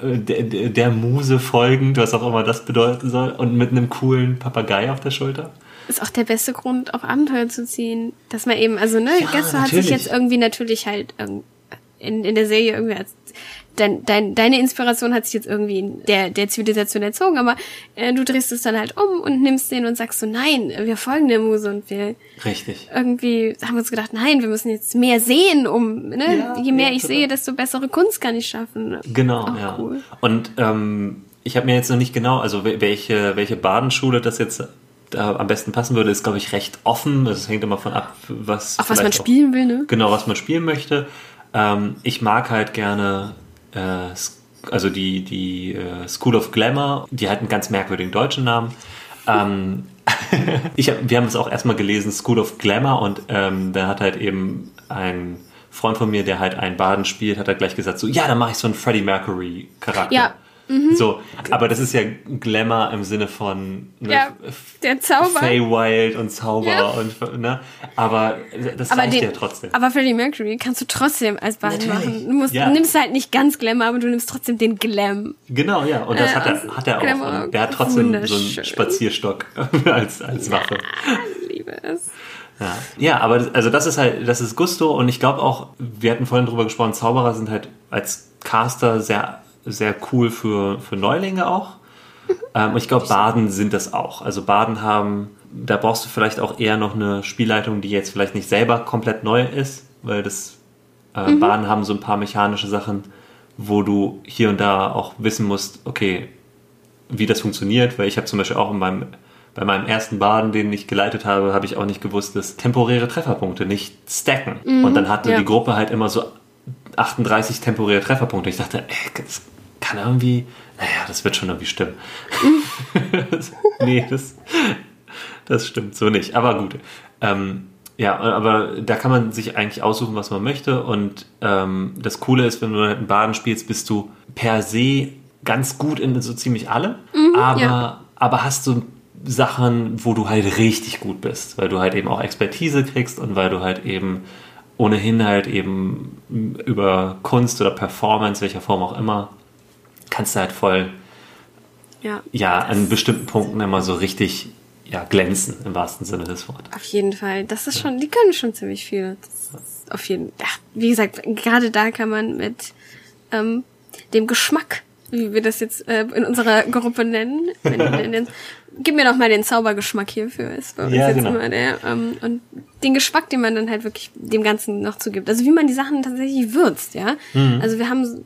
der, der Muse folgend, was auch immer das bedeuten soll, und mit einem coolen Papagei auf der Schulter ist auch der beste Grund, auf Abenteuer zu ziehen. Dass man eben, also ne, ja, Gasso hat sich jetzt irgendwie natürlich halt in, in der Serie irgendwie als dein, dein, deine Inspiration hat sich jetzt irgendwie in der, der Zivilisation erzogen, aber äh, du drehst es dann halt um und nimmst den und sagst so, nein, wir folgen der Muse und wir Richtig. irgendwie haben wir uns gedacht, nein, wir müssen jetzt mehr sehen, um, ne, ja, je mehr ja, ich sehe, desto bessere Kunst kann ich schaffen. Genau, Auch ja. Cool. Und ähm, ich habe mir jetzt noch nicht genau, also welche, welche Badenschule das jetzt da am besten passen würde, ist, glaube ich, recht offen. Das hängt immer von ab, was. Auch was man spielen auch, will, ne? Genau, was man spielen möchte. Ähm, ich mag halt gerne, äh, also die, die äh, School of Glamour, die hat einen ganz merkwürdigen deutschen Namen. Ähm, ich hab, wir haben es auch erstmal gelesen, School of Glamour, und ähm, da hat halt eben ein Freund von mir, der halt einen Baden spielt, hat er gleich gesagt, so, ja, dann mache ich so einen Freddie Mercury Charakter. Ja, Mhm. So, aber das ist ja Glamour im Sinne von ne, ja, der Zauber. Fey Wild und Zauber ja. und ne, aber das aber reicht den, ja trotzdem. Aber Freddie Mercury kannst du trotzdem als Band machen. Du musst, ja. nimmst halt nicht ganz Glamour, aber du nimmst trotzdem den Glam. Genau, ja, und das äh, hat er, hat er auch. Und der hat trotzdem so einen Spazierstock als als Waffe. Ja, liebe es. Ja. ja, aber also das ist halt, das ist Gusto und ich glaube auch, wir hatten vorhin drüber gesprochen, Zauberer sind halt als Caster sehr sehr cool für, für Neulinge auch. Ähm, ich glaube, Baden sind das auch. Also Baden haben, da brauchst du vielleicht auch eher noch eine Spielleitung, die jetzt vielleicht nicht selber komplett neu ist, weil das äh, mhm. Baden haben so ein paar mechanische Sachen, wo du hier und da auch wissen musst, okay, wie das funktioniert, weil ich habe zum Beispiel auch in meinem, bei meinem ersten Baden, den ich geleitet habe, habe ich auch nicht gewusst, dass temporäre Trefferpunkte nicht stacken. Mhm, und dann hatte ja. die Gruppe halt immer so 38 temporäre Trefferpunkte. Ich dachte, ey, das kann irgendwie, naja, das wird schon irgendwie stimmen. nee, das, das stimmt so nicht. Aber gut. Ähm, ja, aber da kann man sich eigentlich aussuchen, was man möchte. Und ähm, das Coole ist, wenn du halt einen Baden spielst, bist du per se ganz gut in so ziemlich allem. Mhm, aber, ja. aber hast du Sachen, wo du halt richtig gut bist, weil du halt eben auch Expertise kriegst und weil du halt eben ohnehin halt eben über Kunst oder Performance, welcher Form auch immer, kannst du halt voll ja, ja an bestimmten Punkten immer so richtig ja, glänzen, im wahrsten Sinne des Wortes. Auf jeden Fall. Das ist schon, die können schon ziemlich viel. auf jeden ja, wie gesagt, gerade da kann man mit ähm, dem Geschmack, wie wir das jetzt äh, in unserer Gruppe nennen, in, in den, gib mir doch mal den Zaubergeschmack hierfür, ist bei uns ja, jetzt genau. immer der, ähm, und den Geschmack, den man dann halt wirklich dem Ganzen noch zugibt. Also wie man die Sachen tatsächlich würzt, ja. Mhm. Also wir haben,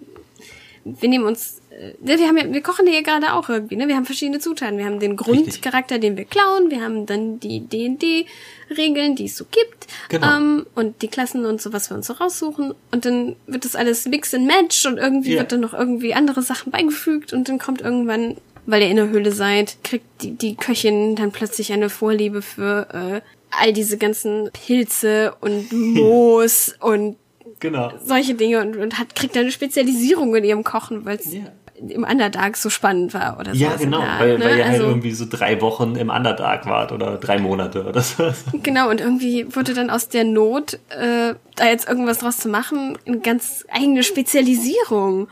wir nehmen uns wir haben ja, wir kochen hier gerade auch irgendwie, ne? Wir haben verschiedene Zutaten. Wir haben den Grundcharakter, den wir klauen. Wir haben dann die D&D-Regeln, die es so gibt. Genau. Ähm, und die Klassen und so, was wir uns so raussuchen. Und dann wird das alles Mix and Match und irgendwie yeah. wird dann noch irgendwie andere Sachen beigefügt und dann kommt irgendwann, weil ihr in der Höhle seid, kriegt die, die Köchin dann plötzlich eine Vorliebe für äh, all diese ganzen Pilze und Moos und genau. solche Dinge und, und hat, kriegt eine Spezialisierung in ihrem Kochen, weil es yeah im Underdark so spannend war oder so. Ja, genau, Art, weil, ne? weil ihr halt also, irgendwie so drei Wochen im Underdark wart oder drei Monate oder so. Genau, und irgendwie wurde dann aus der Not, äh, da jetzt irgendwas draus zu machen, eine ganz eigene Spezialisierung.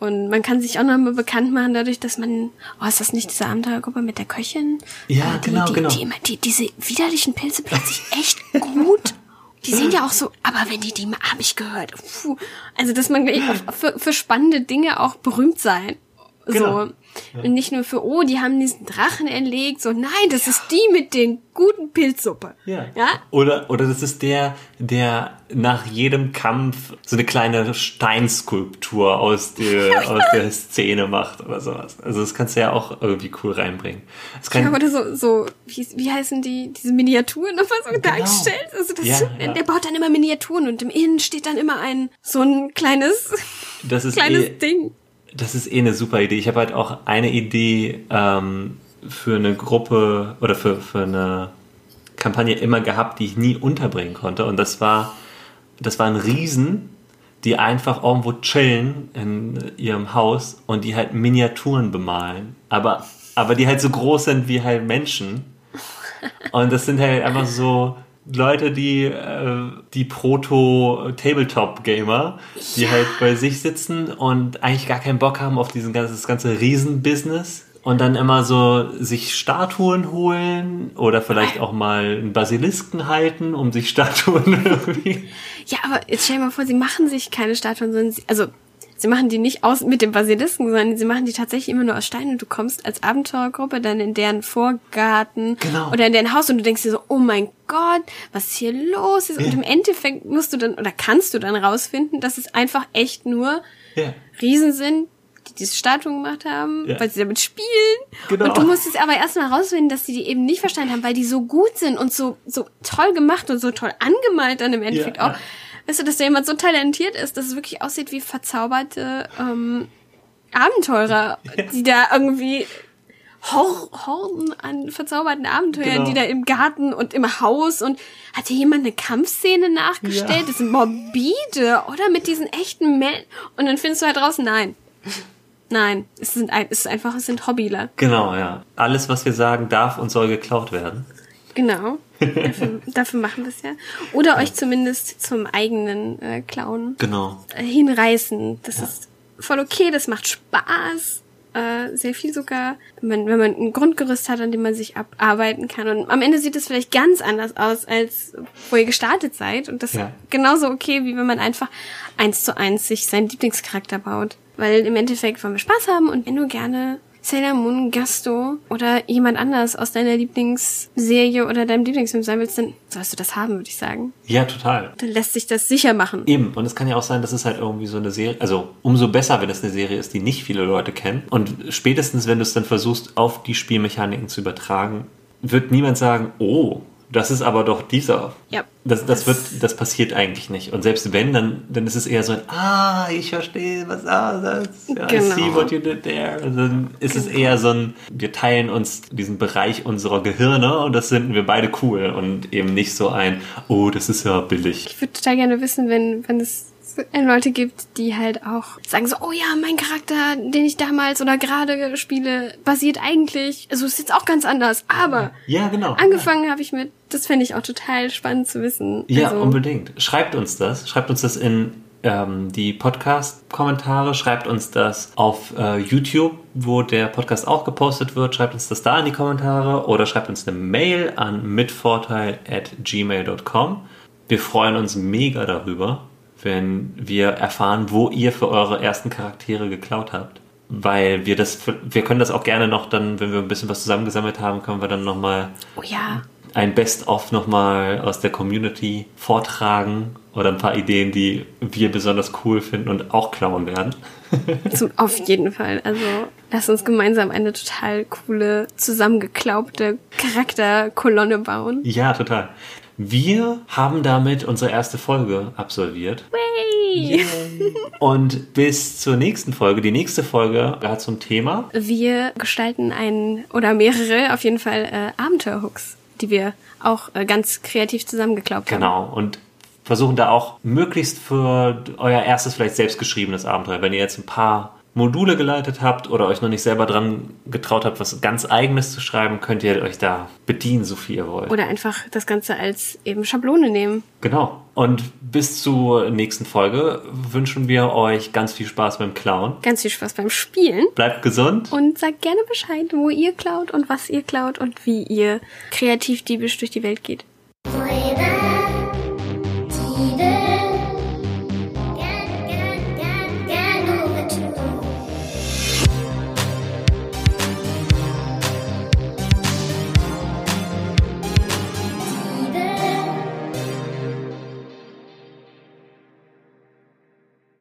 Und man kann sich auch nochmal bekannt machen dadurch, dass man, oh, ist das nicht diese Abenteuergruppe mit der Köchin? Ja, äh, die, genau, die, genau. Die, die, diese widerlichen Pilze plötzlich echt gut die sind ja auch so, aber wenn die die habe ich gehört. Puh. Also, dass man für, für spannende Dinge auch berühmt sein Genau. So. Und nicht nur für, oh, die haben diesen Drachen erlegt, so, nein, das ist die mit den guten Pilzsuppe. Ja. Ja? Oder, oder das ist der, der nach jedem Kampf so eine kleine Steinskulptur aus der, aus der Szene macht oder sowas. Also das kannst du ja auch irgendwie cool reinbringen. Das kann, Ja, oder so, so, wie, wie heißen die, diese Miniaturen nochmal so dargestellt? Also das, Ja, ja. der baut dann immer Miniaturen und im Innen steht dann immer ein, so ein kleines, das ist kleines eh, Ding. Das ist eh eine super Idee. Ich habe halt auch eine Idee ähm, für eine Gruppe oder für, für eine Kampagne immer gehabt, die ich nie unterbringen konnte. Und das war, das waren Riesen, die einfach irgendwo chillen in ihrem Haus und die halt Miniaturen bemalen. Aber, aber die halt so groß sind wie halt Menschen. Und das sind halt einfach so Leute, die, äh, die Proto-Tabletop-Gamer, die halt bei sich sitzen und eigentlich gar keinen Bock haben auf diesen ganzen, das ganze Riesen-Business. Und dann immer so sich Statuen holen oder vielleicht auch mal einen Basilisken halten, um sich Statuen irgendwie. Ja, aber jetzt stell dir mal vor, sie machen sich keine Statuen, sondern sie, also, sie machen die nicht aus mit dem Basilisken, sondern sie machen die tatsächlich immer nur aus Stein und du kommst als Abenteurergruppe dann in deren Vorgarten Genau. oder in deren Haus und du denkst dir so, oh mein Gott, was hier los ist. Und Ja. im Endeffekt musst du dann oder kannst du dann rausfinden, dass es einfach echt nur Ja. Riesen sind, die diese Statuen gemacht haben, Ja. weil sie damit spielen. Genau. Und du musst es aber erstmal rausfinden, dass sie die eben nicht verstanden haben, weil die so gut sind und so, so toll gemacht und so toll angemalt dann im Endeffekt Ja, auch. Ja. Weißt du, dass da jemand so talentiert ist, dass es wirklich aussieht wie verzauberte ähm, Abenteurer, die da irgendwie Hor Horden an verzauberten Abenteuern, Genau. die da im Garten und im Haus und hat hier jemand eine Kampfszene nachgestellt? Ja. Das ist morbide, oder? Mit diesen echten Männern. Und dann findest du halt raus, nein. Nein, es sind ein, es ist einfach, es sind Hobbyler. Genau, ja. Alles, was wir sagen, darf und soll geklaut werden. Genau. dafür, dafür machen wir es ja. Oder euch zumindest zum eigenen äh, Klauen Genau. äh, hinreißen. Das ist voll okay, das macht Spaß. Äh, sehr viel sogar, wenn man, wenn man ein Grundgerüst hat, an dem man sich abarbeiten kann. Und am Ende sieht es vielleicht ganz anders aus, als wo ihr gestartet seid. Und das Ja. ist genauso okay, wie wenn man einfach eins zu eins sich seinen Lieblingscharakter baut. Weil im Endeffekt wollen wir Spaß haben und wenn du gerne Sailor Moon, Gasto oder jemand anders aus deiner Lieblingsserie oder deinem Lieblingsfilm sein willst, dann sollst du das haben, würde ich sagen. Ja, total. Dann lässt sich das sicher machen. Eben, und es kann ja auch sein, dass es halt irgendwie so eine Serie, also umso besser, wenn es eine Serie ist, die nicht viele Leute kennen. Und spätestens, wenn du es dann versuchst, auf die Spielmechaniken zu übertragen, wird niemand sagen, oh, das ist aber doch dieser. Ja. Das, das, wird, das passiert eigentlich nicht. Und selbst wenn, dann, dann ist es eher so ein, ah, ich verstehe, was, ah, das, ja, I Genau. see what you did there. Und dann ist es eher so ein, wir teilen uns diesen Bereich unserer Gehirne und das finden wir beide cool und eben nicht so ein, oh, das ist ja billig. Ich würde total gerne wissen, wenn, wenn es Leute gibt, die halt auch sagen so, oh ja, mein Charakter, den ich damals oder gerade spiele, basiert eigentlich, also ist jetzt auch ganz anders, aber Ja, genau. angefangen habe ich mit, das fände ich auch total spannend zu wissen. Ja, also, unbedingt. Schreibt uns das. Schreibt uns das in ähm, die Podcast-Kommentare. Schreibt uns das auf äh, YouTube, wo der Podcast auch gepostet wird. Schreibt uns das da in die Kommentare oder schreibt uns eine Mail an mitvorteil at gmail.com. Wir freuen uns mega darüber, wenn wir erfahren, wo ihr für eure ersten Charaktere geklaut habt. Weil wir das, wir können das auch gerne noch dann, wenn wir ein bisschen was zusammengesammelt haben, können wir dann nochmal Oh ja, ein Best-of nochmal aus der Community vortragen oder ein paar Ideen, die wir besonders cool finden und auch klauen werden. zum, auf jeden Fall. Also lass uns gemeinsam eine total coole, zusammengeklaubte Charakterkolonne bauen. Ja, total. Wir haben damit unsere erste Folge absolviert. Hey! Und bis zur nächsten Folge. Die nächste Folge hat zum Thema. Wir gestalten einen oder mehrere, auf jeden Fall äh, Abenteuerhooks, die wir auch äh, ganz kreativ zusammengeklaubt haben. Genau. Und versuchen da auch möglichst für euer erstes, vielleicht selbstgeschriebenes Abenteuer, wenn ihr jetzt ein paar Module geleitet habt oder euch noch nicht selber dran getraut habt, was ganz eigenes zu schreiben, könnt ihr euch da bedienen, so viel ihr wollt. Oder einfach das Ganze als eben Schablone nehmen. Genau. Und bis zur nächsten Folge wünschen wir euch ganz viel Spaß beim Klauen. Ganz viel Spaß beim Spielen. Bleibt gesund. Und sagt gerne Bescheid, wo ihr klaut und was ihr klaut und wie ihr kreativ diebisch durch die Welt geht.